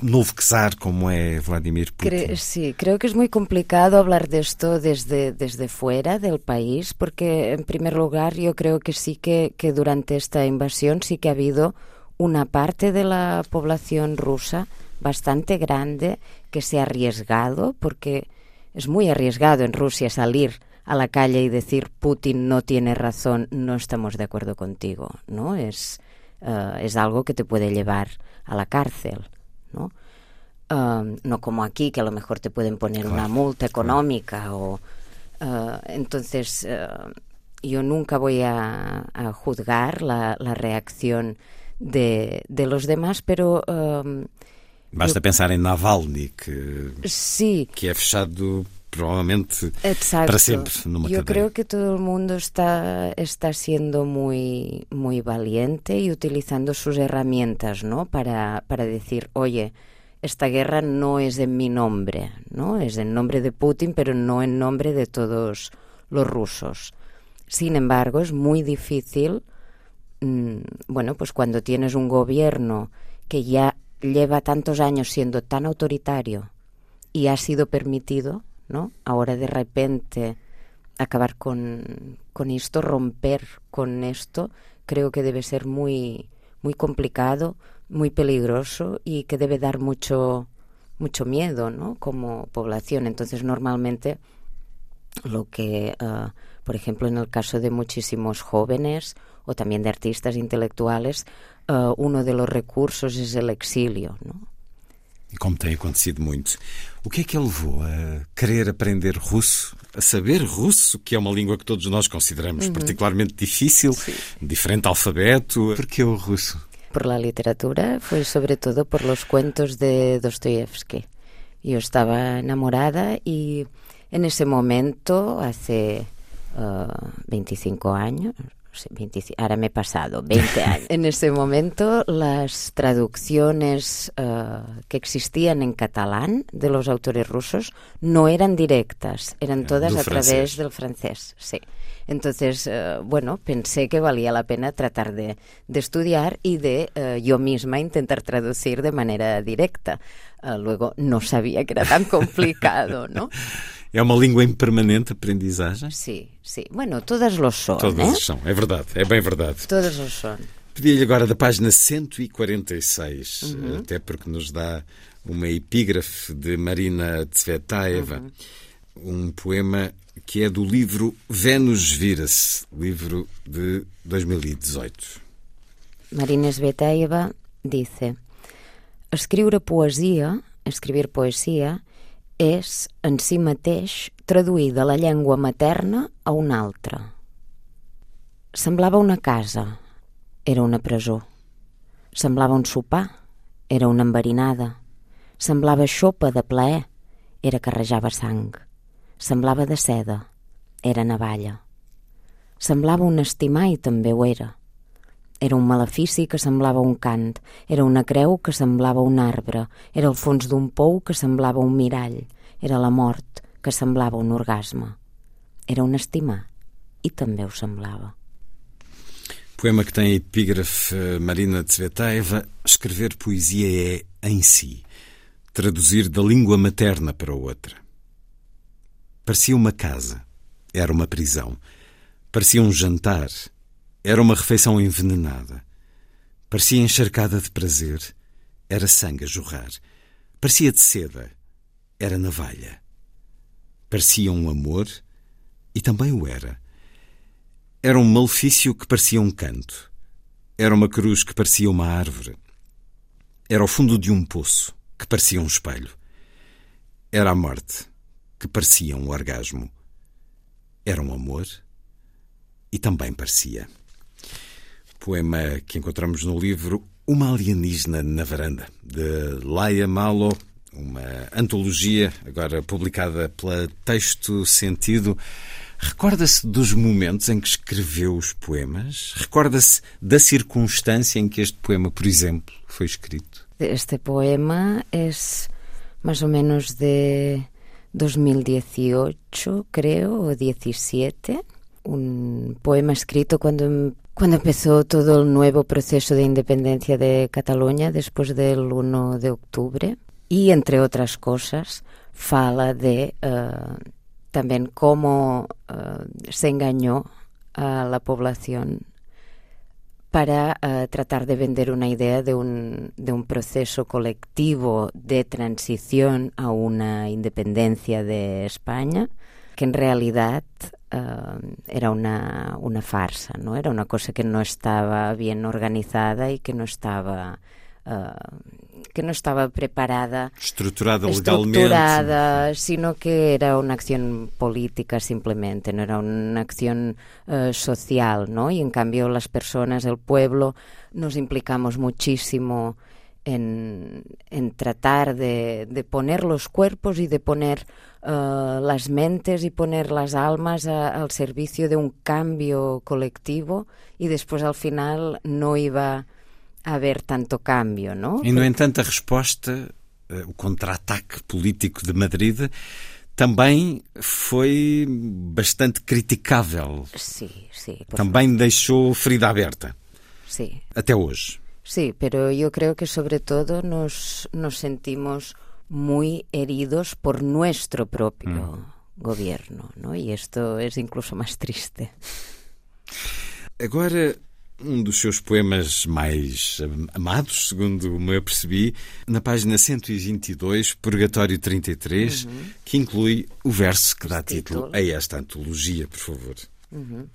novo czar como é Vladimir Putin? Cre- sí, creo que es muy complicado hablar de esto desde, desde fuera del país, porque en primer lugar yo creo que sí que, que durante esta invasión sí que ha habido una parte de la población rusa bastante grande que se ha arriesgado, porque es muy arriesgado en Rusia salir a la calle y decir Putin no tiene razón, no estamos de acuerdo contigo, ¿no? Es, eh, es algo que te puede llevar a la cárcel, ¿no? No como aquí, que a lo mejor te pueden poner una multa económica o... uh, entonces, uh, yo nunca voy a, a juzgar la, la reacción de, de los demás, pero um, Basta pensar em Navalny, que, sí, que é fechado provavelmente Exacto. para sempre numa Yo creo que todo el mundo está, está siendo muy, muy valiente y utilizando sus herramientas, ¿no? Para, para decir, oye, esta guerra no es en mi nombre, ¿no? Es en nombre de Putin, pero no en nombre de todos los rusos. Sin embargo, es muy difícil, mm, bueno, pues cuando tienes un gobierno que ya lleva tantos años siendo tan autoritario y ha sido permitido, ¿no? Ahora de repente acabar con, con esto, romper con esto, creo que debe ser muy, muy complicado, muy peligroso y que debe dar mucho, mucho miedo, ¿no? Como población. Entonces, normalmente lo que eh, Por ejemplo, en el caso de muchísimos jóvenes o también de artistas intelectuales, uh, uno de los recursos es el exilio, ¿no? E como tem acontecido muito, o que é que a levou a querer aprender russo, a saber russo, que é uma língua que todos nós consideramos uhum. particularmente difícil, Sim. diferente alfabeto? Por que o russo? Por la literatura, foi sobretudo por los cuentos de Dostoyevsky. Yo estaba enamorada y en ese momento, hace uh, 25 años, ahora me he pasado 20 años. En ese momento, las traducciones uh, que existían en catalán de los autores rusos no eran directas, eran todas a francés. través del francés, sí. Entonces, uh, bueno, pensé que valía la pena tratar de, de estudiar y de uh, yo misma intentar traducir de manera directa. luego no sabía que era tan complicado, ¿no? É uma língua em permanente aprendizagem? Sim, sim. Bueno, todas lo são. Todas né? são, é verdade, é bem verdade. Todas lo são. Pedi-lhe agora da página 146, uhum. até porque nos dá uma epígrafe de Marina Tsvetaeva, uhum. um poema que é do livro Vênus Vira-se, livro de 2018. Marina Tsvetaeva dice: Escriure poesia, escrever poesia, és, en si mateix, traduir de la llengua materna a una altra. Semblava una casa, era una presó. Semblava un sopar, era una enverinada. Semblava xopa de plaer, era que rejava sang. Semblava de seda, era navalla. Semblava un estimar i també ho era. Era un malefici que semblava un cant, era una creu que semblava un arbre, era el fons d'un pou que semblava un mirall, era la mort que semblava un orgasme. Era un estimar i també ho semblava. Poema que tem a epígrafe Marina Tsvetaeva, escrever poesia é, em si, traduzir da língua materna para outra. Parecia uma casa, era uma prisão. Parecia um jantar, era uma refeição envenenada. Parecia encharcada de prazer. Era sangue a jorrar. Parecia de seda. Era navalha. Parecia um amor e também o era. Era um malefício que parecia um canto. Era uma cruz que parecia uma árvore. Era o fundo de um poço que parecia um espelho. Era a morte que parecia um orgasmo. Era um amor e também parecia poema que encontramos no livro Uma Alienígena na Varanda, de Laia Malo, uma antologia agora publicada pela Texto Sentido. Recorda-se dos momentos em que escreveu os poemas? Recorda-se da circunstância em que este poema, por exemplo, foi escrito? Este poema é mais ou menos de 2018, creo, ou 17. Um poema escrito quando Cuando empezó todo el nuevo proceso de independencia de Cataluña después del 1 de octubre y entre otras cosas fala de uh, también cómo uh, se engañó a la población para uh, tratar de vender una idea de un proceso colectivo de transición a una independencia de España, que en realidad uh, era una, una farsa, ¿no? Era una cosa que no estaba bien organizada y que no estaba... Uh, que no estaba preparada, estructurada, estructurada sino que era una acción política simplemente, no era una acción uh, social, ¿no? Y en cambio las personas, el pueblo, nos implicamos muchísimo en, en tratar de, de, poner los cuerpos y de poner uh, las mentes y poner las almas a, al servicio de un cambio colectivo y después al final no iba a haber tanto cambio, ¿no? E, no entanto, a resposta, o contra-ataque político de Madrid também foi bastante criticável. Sim, sim. Também favor. deixou ferida aberta. Sim. Até hoje. Sí, pero yo creo que sobre todo nos, nos sentimos muy heridos por nuestro propio mm. gobierno, ¿no? E isto é incluso máis triste. Agora, um dos seus poemas mais amados, segundo o meu percebi, na página 122, Purgatório 33, uhum. que inclui o verso que dá título a esta antologia, por favor. Uhum.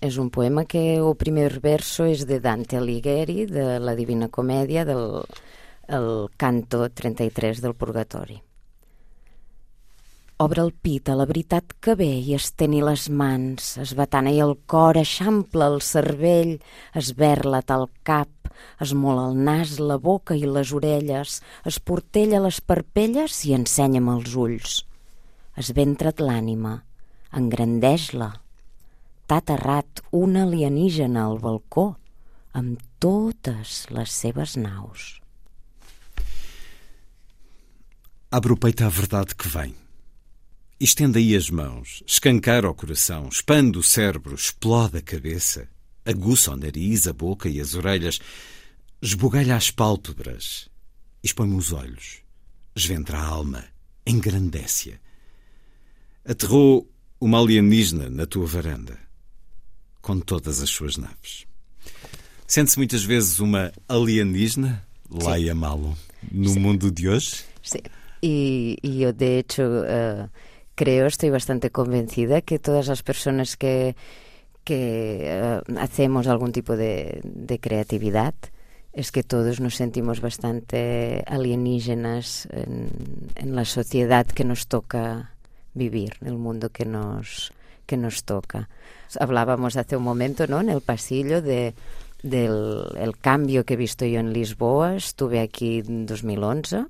És un poema que o primer verso és de Dante Alighieri, de la Divina Comèdia, del el canto 33 del Purgatori. Obre el pit a la veritat que ve i esteni les mans, esbatana i el cor, eixampla el cervell, esberla tal cap, es mola el nas, la boca i les orelles, es portella les parpelles i ensenya'm els ulls. Esventra't l'ànima, engrandeix-la. T'ha aterrat un alienígena al balcó amb totes les seves naus. Abre o peito à verdade que vem. Estenda aí as mãos, escancara o coração, expande o cérebro, explode a cabeça, aguça o nariz, a boca e as orelhas, esbugalha as pálpebras, expõe-me os olhos, esventra a alma, engrandece-a. Aterrou uma alienígena na tua varanda, com todas as suas naves. Sente-se muitas vezes uma alienígena, Laia Malo, no mundo de hoje? Sí. Y, y, yo, de hecho, uh, creo, estoy bastante convencida que todas las personas que, que uh, hacemos algún tipo de, de, creatividad, es que todos nos sentimos bastante alienígenas en, en, la sociedad que nos toca vivir, en el mundo que nos, que nos toca. Hablábamos hace un momento, ¿no?, en el pasillo de del el cambio que he visto yo en Lisboa. Estuve aquí en 2011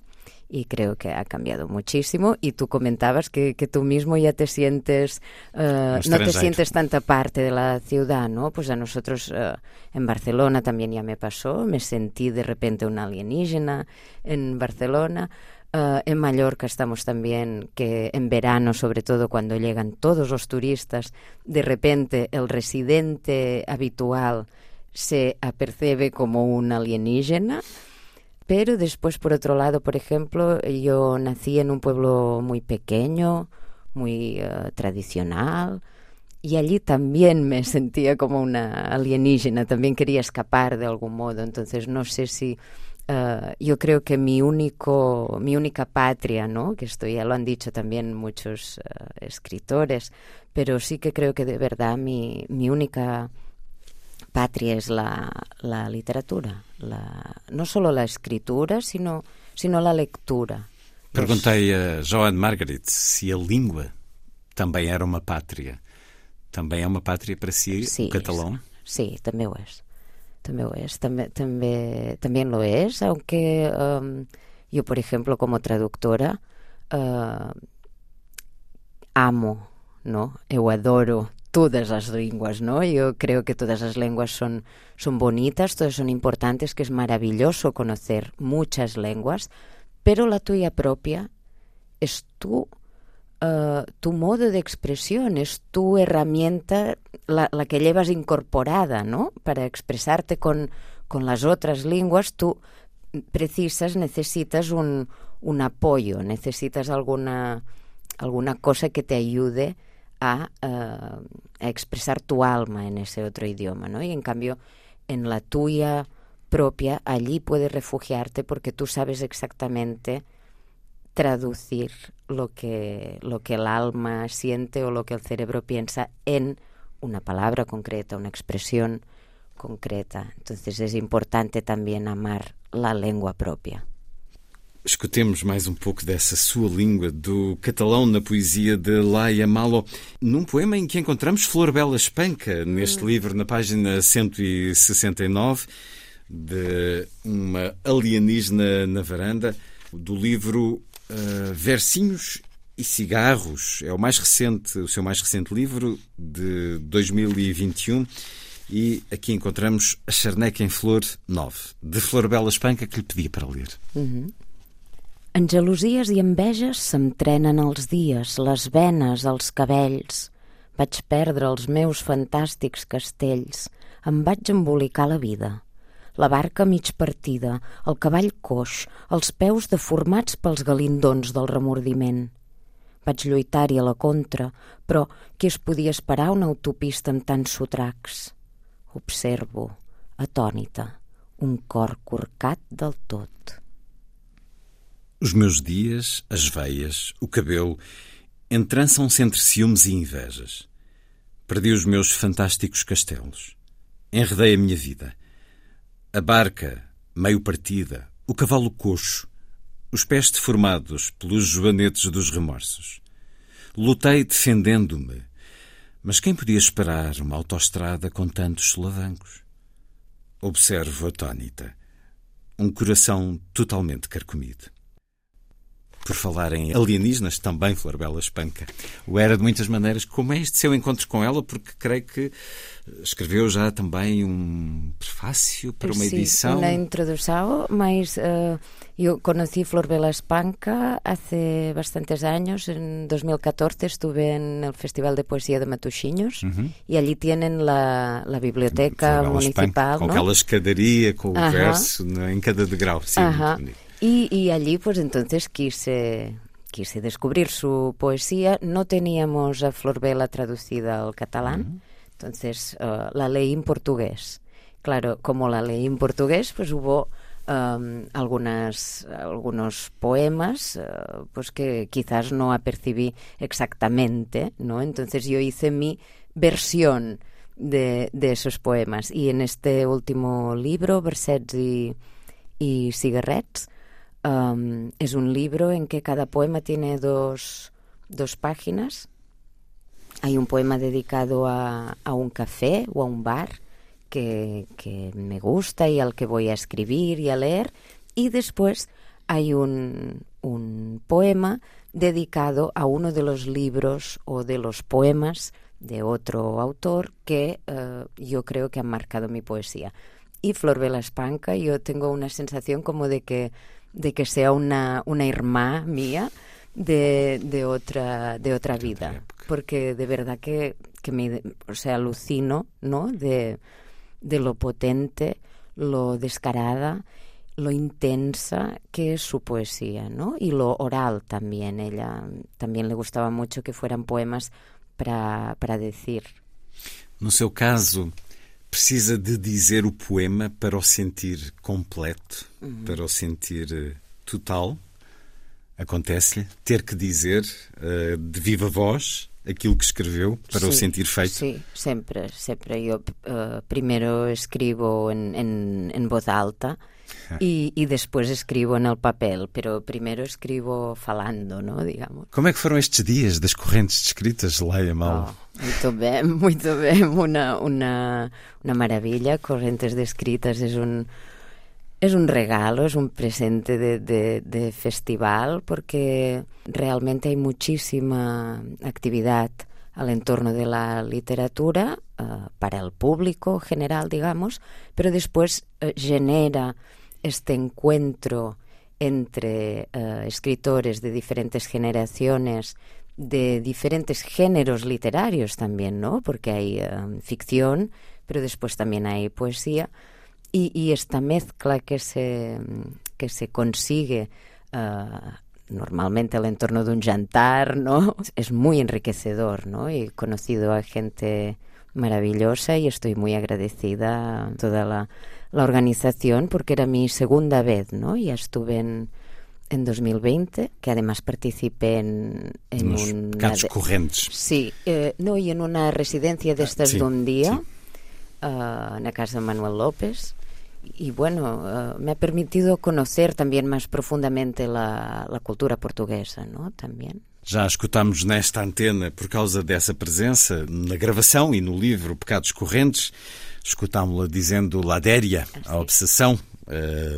y creo que ha cambiado muchísimo. Y tú comentabas que, que tú mismo ya te sientes, uh, no te sientes tanta parte de la ciudad, ¿no? Pues a nosotros uh, en Barcelona también ya me pasó, me sentí de repente una alienígena en Barcelona. Uh, en Mallorca estamos también que en verano, sobre todo cuando llegan todos los turistas, de repente el residente habitual se apercebe como un alienígena. Pero después, por otro lado, por ejemplo, yo nací en un pueblo muy pequeño, muy uh, tradicional, y allí también me sentía como una alienígena, también quería escapar de algún modo. Entonces, no sé si uh, yo creo que mi único, mi única patria, ¿no? Que esto ya lo han dicho también muchos uh, escritores, pero sí que creo que de verdad mi, mi única patria es la, la literatura, la, no solo la escritura, sino, sino la lectura. Perguntei a Joan Margaret se a língua também era uma pátria. Também é uma pátria para si, sí, o catalão? Sí, també ho és. També és. Lo es, aunque um, yo, por ejemplo, como traductora, uh, amo, ¿no? Eu adoro todas as línguas, ¿no? Yo creo que todas las lenguas son, son bonitas, todas son importantes, que es maravilloso conocer muchas lenguas, pero la tuya propia es tu, uh, tu modo de expresión, es tu herramienta, la, que llevas incorporada, ¿no? Para expresarte con, con las otras lenguas, tú precisas, necesitas un, un apoyo, necesitas alguna, alguna cosa que te ayude a, uh, a, expresar tu alma en ese otro idioma, ¿no? Y en cambio, en la tuya propia, allí puedes refugiarte porque tú sabes exactamente traducir lo que, lo que el alma siente o lo que el cerebro piensa en una palabra concreta, una expresión concreta. Entonces es importante también amar la lengua propia. Escutemos mais um pouco dessa sua língua, do catalão na poesia de Laia Malo, num poema em que encontramos Flor Bela Espanca, neste hum. livro, na página 169, de uma alienígena na varanda, do livro uh, Versinhos e Cigarros. É o mais recente, o seu mais recente livro, de 2021. E aqui encontramos A Charneca em Flor 9, de Flor Bela Espanca, que lhe pedia para ler. Uhum. En gelosies i enveges se'm trenen els dies, les venes, els cabells. Vaig perdre els meus fantàstics castells. Em vaig embolicar la vida. La barca mig partida, el cavall coix, els peus deformats pels galindons del remordiment. Vaig lluitar-hi a la contra, però qui es podia esperar una autopista amb tants sotracs? Observo, atònita, un cor corcat del tot. Os meus dias, as veias, o cabelo, entrançam-se entre ciúmes e invejas. Perdi os meus fantásticos castelos. Enredei a minha vida. A barca, meio partida, o cavalo coxo, os pés deformados pelos joanetes dos remorsos. Lutei defendendo-me, mas quem podia esperar uma autoestrada com tantos solavancos? Observo atónita. Um coração totalmente carcomido. Por falar em alienígenas, também Florbela Espanca. O era de muitas maneiras. Como é este seu encontro com ela? Porque creio que escreveu já também um prefácio para uma sí, edição. una introdução, mas uh, yo conocí Flor Vela Espanca hace bastantes años. En 2014 estuve en el Festival de Poesía de Matosinhos y allí tienen la, la biblioteca Florbela municipal. Espanca, com ¿no? aquela escadaria, com o Ajá. verso né, em cada degrau. Sim, Ajá. muito bonito. Y, y allí pues entonces quise, quise descubrir su poesía. No teníamos a Flor Vela traducida al catalán, entonces eh, la leí en portugués. Claro, como la leí en portugués, pues hubo um, algunas, algunos poemas eh, pues que quizás no apercibí exactamente, ¿no? Entonces yo hice mi versión de, de esos poemas. Y en este último libro, Versets y, y Cigarrets, um, es un libro en que cada poema tiene dos, dos páginas. Hay un poema dedicado a, a un café o a un bar que, que me gusta y al que voy a escribir y a leer. Y después hay un, un poema dedicado a uno de los libros o de los poemas de otro autor que eh, yo creo que han marcado mi poesía. Y Flor Vela Espanca, yo tengo una sensación como de que, de que sea una, una hermana mía de, de, otra, de otra vida. Porque de verdad que, que me o sea, alucino ¿no? de, de lo potente, lo descarada, lo intensa que es su poesía, ¿no? Y lo oral también. Ella también le gustaba mucho que fueran poemas para, para decir. No seu caso, precisa de dizer o poema para o sentir completo, para o sentir eh, total? Acontece-lhe ter que dizer eh, de viva voz aquilo que escreveu para o Sí, sentir feito? Sí, siempre, siempre. Yo eh, primero escribo en, en, en voz alta y, y después escribo en el papel, pero primero escribo falando, ¿no? Digamos. Como é que foram estes dias das correntes descritas, Leia Mal? Oh, muito bem, muito bem. Una, una, una maravilla. Corrientes descritas es un, es un regalo, es un presente de, de, de festival porque realmente hay muchísima actividad al entorno de la literatura eh, para el público general, digamos, pero después eh, genera este encuentro entre eh, escritores de diferentes generaciones, de diferentes géneros literarios también, ¿no? Porque hay eh, ficción, pero después también hay poesía. Y, esta mezcla que se, que se consigue eh, normalmente al entorno de un jantar, ¿no? Es muy enriquecedor, ¿no? He conocido a gente maravillosa y estoy muy agradecida a toda la, la organización porque era mi segunda vez, ¿no? Ya estuve en, en 2020, que además participé en, en Nos una pecados de- correntes. Sí, eh, no, y en una residencia de estas sí, de un día, sí. ah, en la casa de Manuel López. Y bueno, ah, me ha permitido conocer también más profundamente la, la cultura portuguesa, ¿no? También. Já escutámos nesta antena por causa dessa presença na gravação e no livro Pecados Correntes. Escutámo-la dizendo Ladéria, a obsessão,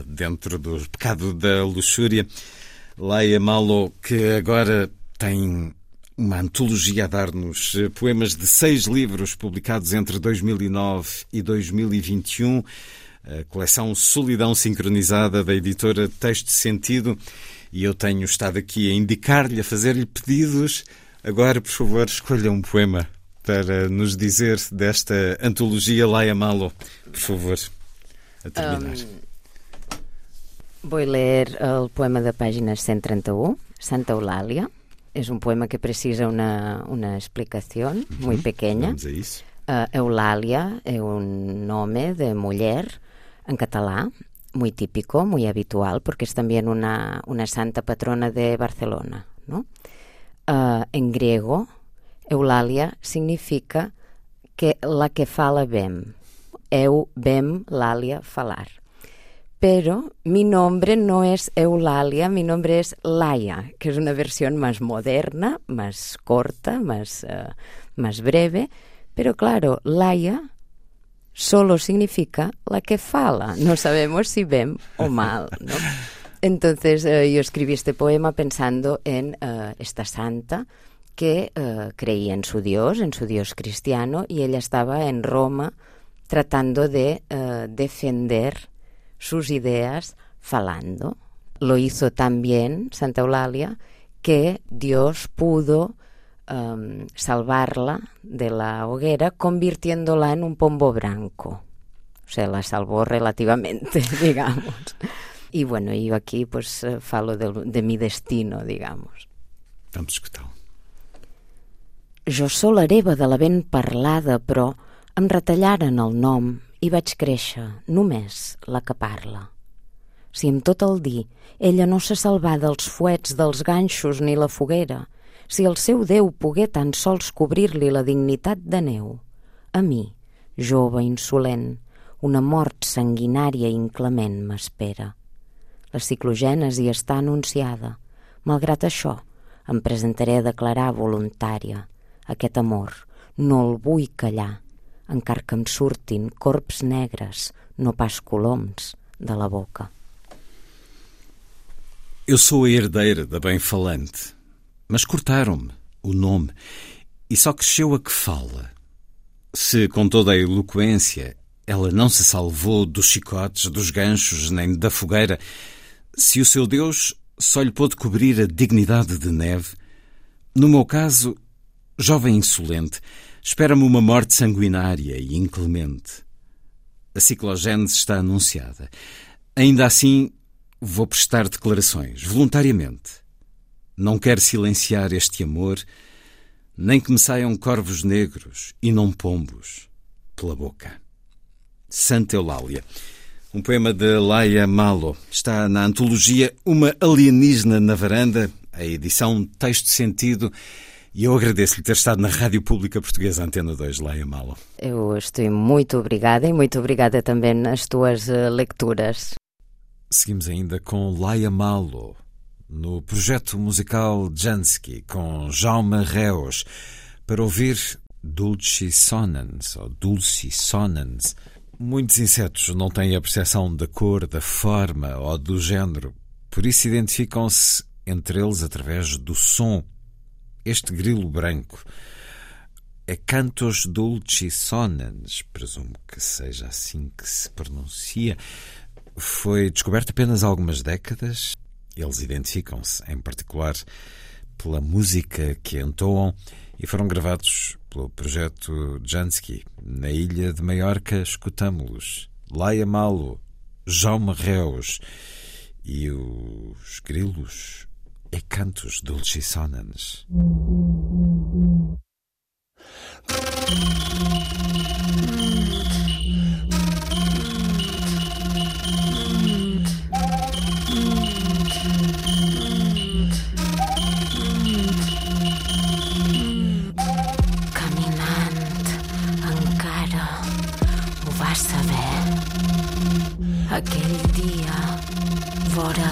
dentro do pecado da luxúria. Leia Malo, que agora tem uma antologia a dar-nos eh, poemas de seis livros publicados entre 2009 e 2021. A coleção Solidão Sincronizada da editora Texto Sentido. E eu tenho estado aqui a indicar-lhe, a fazer-lhe pedidos. Agora, por favor, escolha um poema para nos dizer desta antologia Laia Malo, por favor, a terminar. Voy a leer el poema de pàgines 131, Santa Eulàlia. És un poema que precisa una, una explicació muy pequeña. Vamos a isso. Uh, Eulàlia es un nombre de mujer en català, muy típico, muy habitual, porque es también una, una santa patrona de Barcelona. ¿no? Uh, en griego, Eulalia significa que la que fala bem. Eu bem Lália falar. Pero mi nombre no es Eulalia, mi nombre es Laia, que es una versión más moderna, más corta, más, uh, más breve. Pero claro, Laia solo significa la que fala. No sabemos si bien o mal, ¿no? Entonces uh, yo escribí este poema pensando en uh, esta santa que creía en su Dios, en su Dios cristiano, y ella estaba en Roma tratando de defender sus ideas falando. Lo hizo tan bien Santa Eulalia que Dios pudo um, salvarla de la hoguera convirtiéndola en un pombo branco. O sea, la salvó relativamente, digamos. Y bueno, yo aquí pues eh, falo de, de mi destino, digamos. Vamos escutar. Jo sóc l'hereva de la ben parlada, però em retallaren el nom i vaig créixer, només la que parla. Si amb tot el dir ella no se salvà dels fuets, dels ganxos ni la foguera, si el seu Déu pogué tan sols cobrir-li la dignitat de neu, a mi, jove insolent, una mort sanguinària i inclement m'espera. La ciclogènesi està anunciada. Malgrat això, em presentaré a declarar voluntària. Aquest amor no el vull callar encara que em surtin corps negres, no pas coloms, de la boca. Eu sou a herdeira da bem-falante, mas cortaram-me o nome e só cresceu a que fala. Se com toda a eloquência ela não se salvou dos chicotes, dos ganchos, nem da fogueira, se o seu Deus só lhe pôde cobrir a dignidade de neve, no meu caso, jovem insolente, Espera-me uma morte sanguinária e inclemente. A ciclogênese está anunciada. Ainda assim, vou prestar declarações, voluntariamente. Não quero silenciar este amor, nem que me saiam corvos negros e não pombos pela boca. Santa Eulália. Um poema de Laia Malo. Está na antologia Uma Alienígena na Varanda, a edição Texto Sentido e eu agradeço-lhe ter estado na Rádio Pública Portuguesa Antena 2, lá em Malo. Eu estou muito obrigada e muito obrigada também nas tuas uh, leituras. Seguimos ainda com Laia Malo, no projeto musical Jansky, com Jaume Reus, para ouvir Dulci Sonans, ou Dulci Sonans. Muitos insetos não têm a percepção da cor, da forma ou do género, por isso identificam-se entre eles através do som este grilo branco é Cantos Dulcisonans, presumo que seja assim que se pronuncia, foi descoberto apenas há algumas décadas. Eles identificam-se, em particular, pela música que entoam e foram gravados pelo projeto Jansky. Na ilha de Maiorca, escutamos-los. Laia Malo, Jaume Reus e os grilos e cantos dulcisonans. Aquell dia vora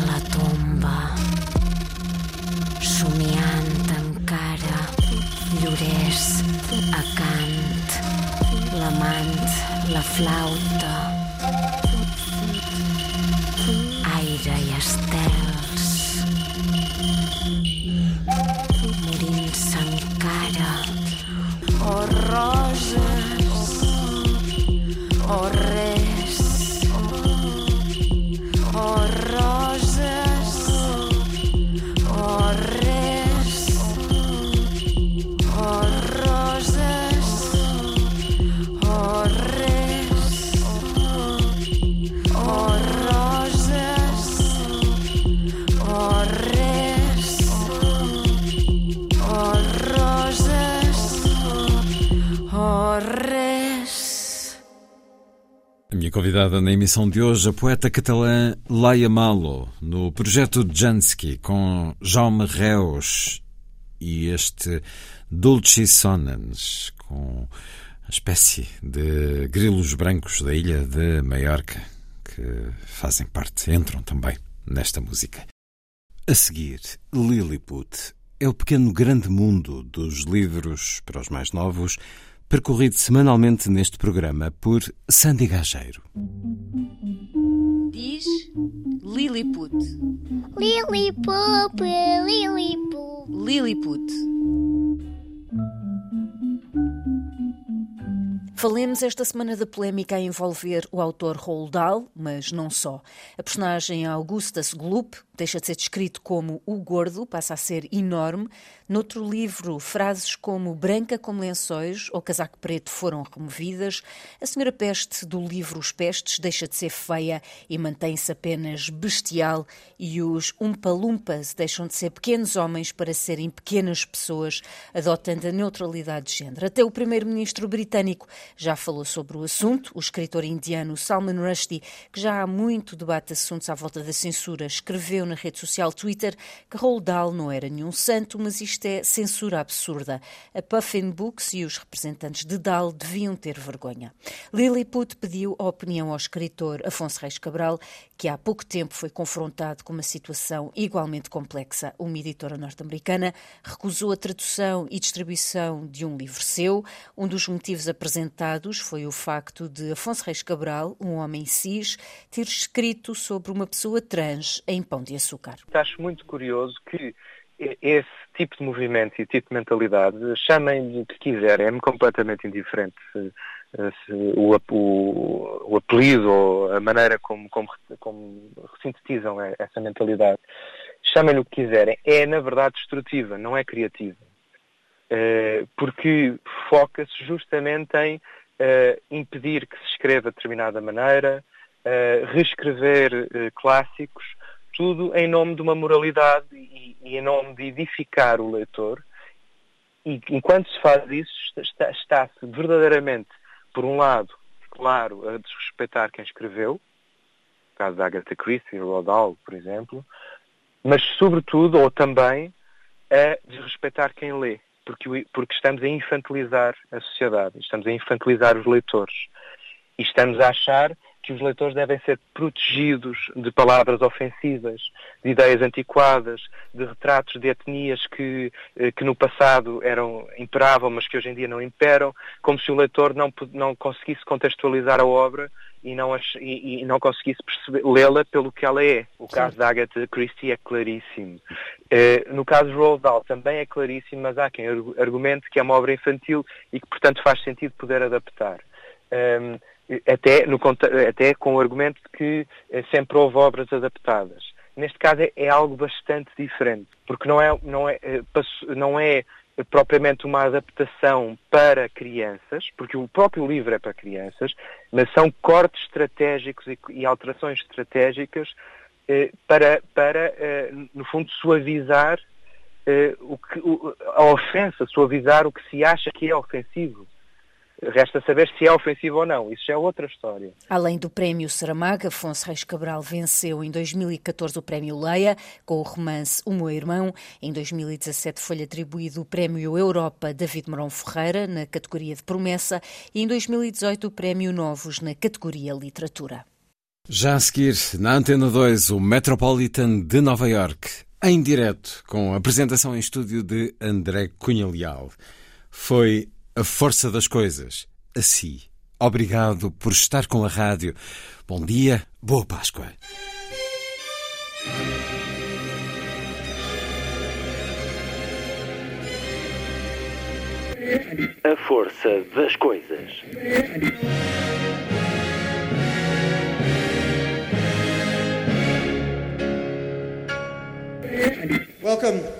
a cant l'amant, la flauta aire i estels morint-se encara. Oh, roses oh, res minha convidada na emissão de hoje, a poeta catalã Laia Malo, no projeto Jansky, com Jaume Reus e este Dulci Sonans, com espécie de grilos brancos da ilha de Maiorca, que fazem parte, entram também nesta música. A seguir, Lilliput é o pequeno grande mundo dos livros para os mais novos, percorrido semanalmente neste programa por Sandy Gageiro. Diz Lilliput. Lilliput, Lilliput. Lilliput. Falemos esta semana da polémica a envolver o autor Roald Dahl, mas não só. A personagem Augustus Gloop deixa de ser descrito como o gordo, passa a ser enorme. Noutro livro, frases como branca como lençóis ou casaco preto foram removidas. A senhora peste do livro Os Pestes deixa de ser feia e mantém-se apenas bestial. E os umpalumpas deixam de ser pequenos homens para serem pequenas pessoas, adotando a neutralidade de género. Até o primeiro-ministro britânico já falou sobre o assunto. O escritor indiano Salman Rushdie, que já há muito debate assuntos à volta da censura, escreveu na rede social Twitter que Roald Dahl não era nenhum santo, mas isto é censura absurda. A Puffin Books e os representantes de Dahl deviam ter vergonha. Lilliput pediu a opinião ao escritor Afonso Reis Cabral, que há pouco tempo foi confrontado com uma situação igualmente complexa. Uma editora norte-americana recusou a tradução e distribuição de um livro seu. Um dos motivos apresentados foi o facto de Afonso Reis Cabral, um homem cis, ter escrito sobre uma pessoa trans em Pão de Açúcar. Acho muito curioso que esse tipo de movimento e tipo de mentalidade, chamem-lhe o que quiserem, é-me completamente indiferente se, se o, o, o, apelido ou a maneira como, como, como sintetizam essa mentalidade. Chamem-lhe o que quiserem. É, na verdade, destrutiva, não é criativa. Uh, porque foca-se justamente em uh, impedir que se escreva de determinada maneira, uh, reescrever clássicos, tudo em nome de uma moralidade e, e em nome de edificar o leitor. E enquanto se faz isso, está-se está verdadeiramente, por um lado, claro, a desrespeitar quem escreveu, no caso da Agatha Christie, Rodal, por exemplo, mas sobretudo, ou também, a desrespeitar quem lê, porque, porque estamos a infantilizar a sociedade, estamos a infantilizar os leitores e estamos a achar que os leitores devem ser protegidos de palavras ofensivas, de ideias antiquadas, de retratos de etnias que, eh, que no passado eram imperavam, mas que hoje em dia não imperam, como se o leitor não, não conseguisse contextualizar a obra e não, e, e não conseguisse lê-la pelo que ela é. O Sim. caso da Agatha Christie é claríssimo. Uh, no caso de Roald Dahl também é claríssimo, mas há quem argumente que é uma obra infantil e que, portanto, faz sentido poder adaptar. Um, ehm, até, no, até com o argumento de que eh, sempre houve obras adaptadas. Neste caso é, é algo bastante diferente, porque não é, não, é, eh, não é propriamente uma adaptação para crianças, porque o próprio livro é para crianças, mas são cortes estratégicos e, alterações estratégicas eh, para, para eh, no fundo, suavizar eh, o que, a ofensa, suavizar o que se acha que é ofensivo. Resta saber se é ofensivo ou não. Isso já é outra história. Além do Prémio Saramago, Afonso Reis Cabral venceu em 2014 o Prémio Leia com o romance O Meu Irmão. Em 2017 foi-lhe atribuído o Prémio Europa David Morão Ferreira na categoria de promessa e em 2018 o Prémio Novos na categoria Literatura. Já a seguir, na Antena 2, o Metropolitan de Nova York, em direto, com a apresentação em estúdio de André Cunha Leal. Foi a força das coisas. Assim. Obrigado por estar com a rádio. Bom dia, boa Páscoa. A força das coisas. Welcome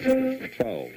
12.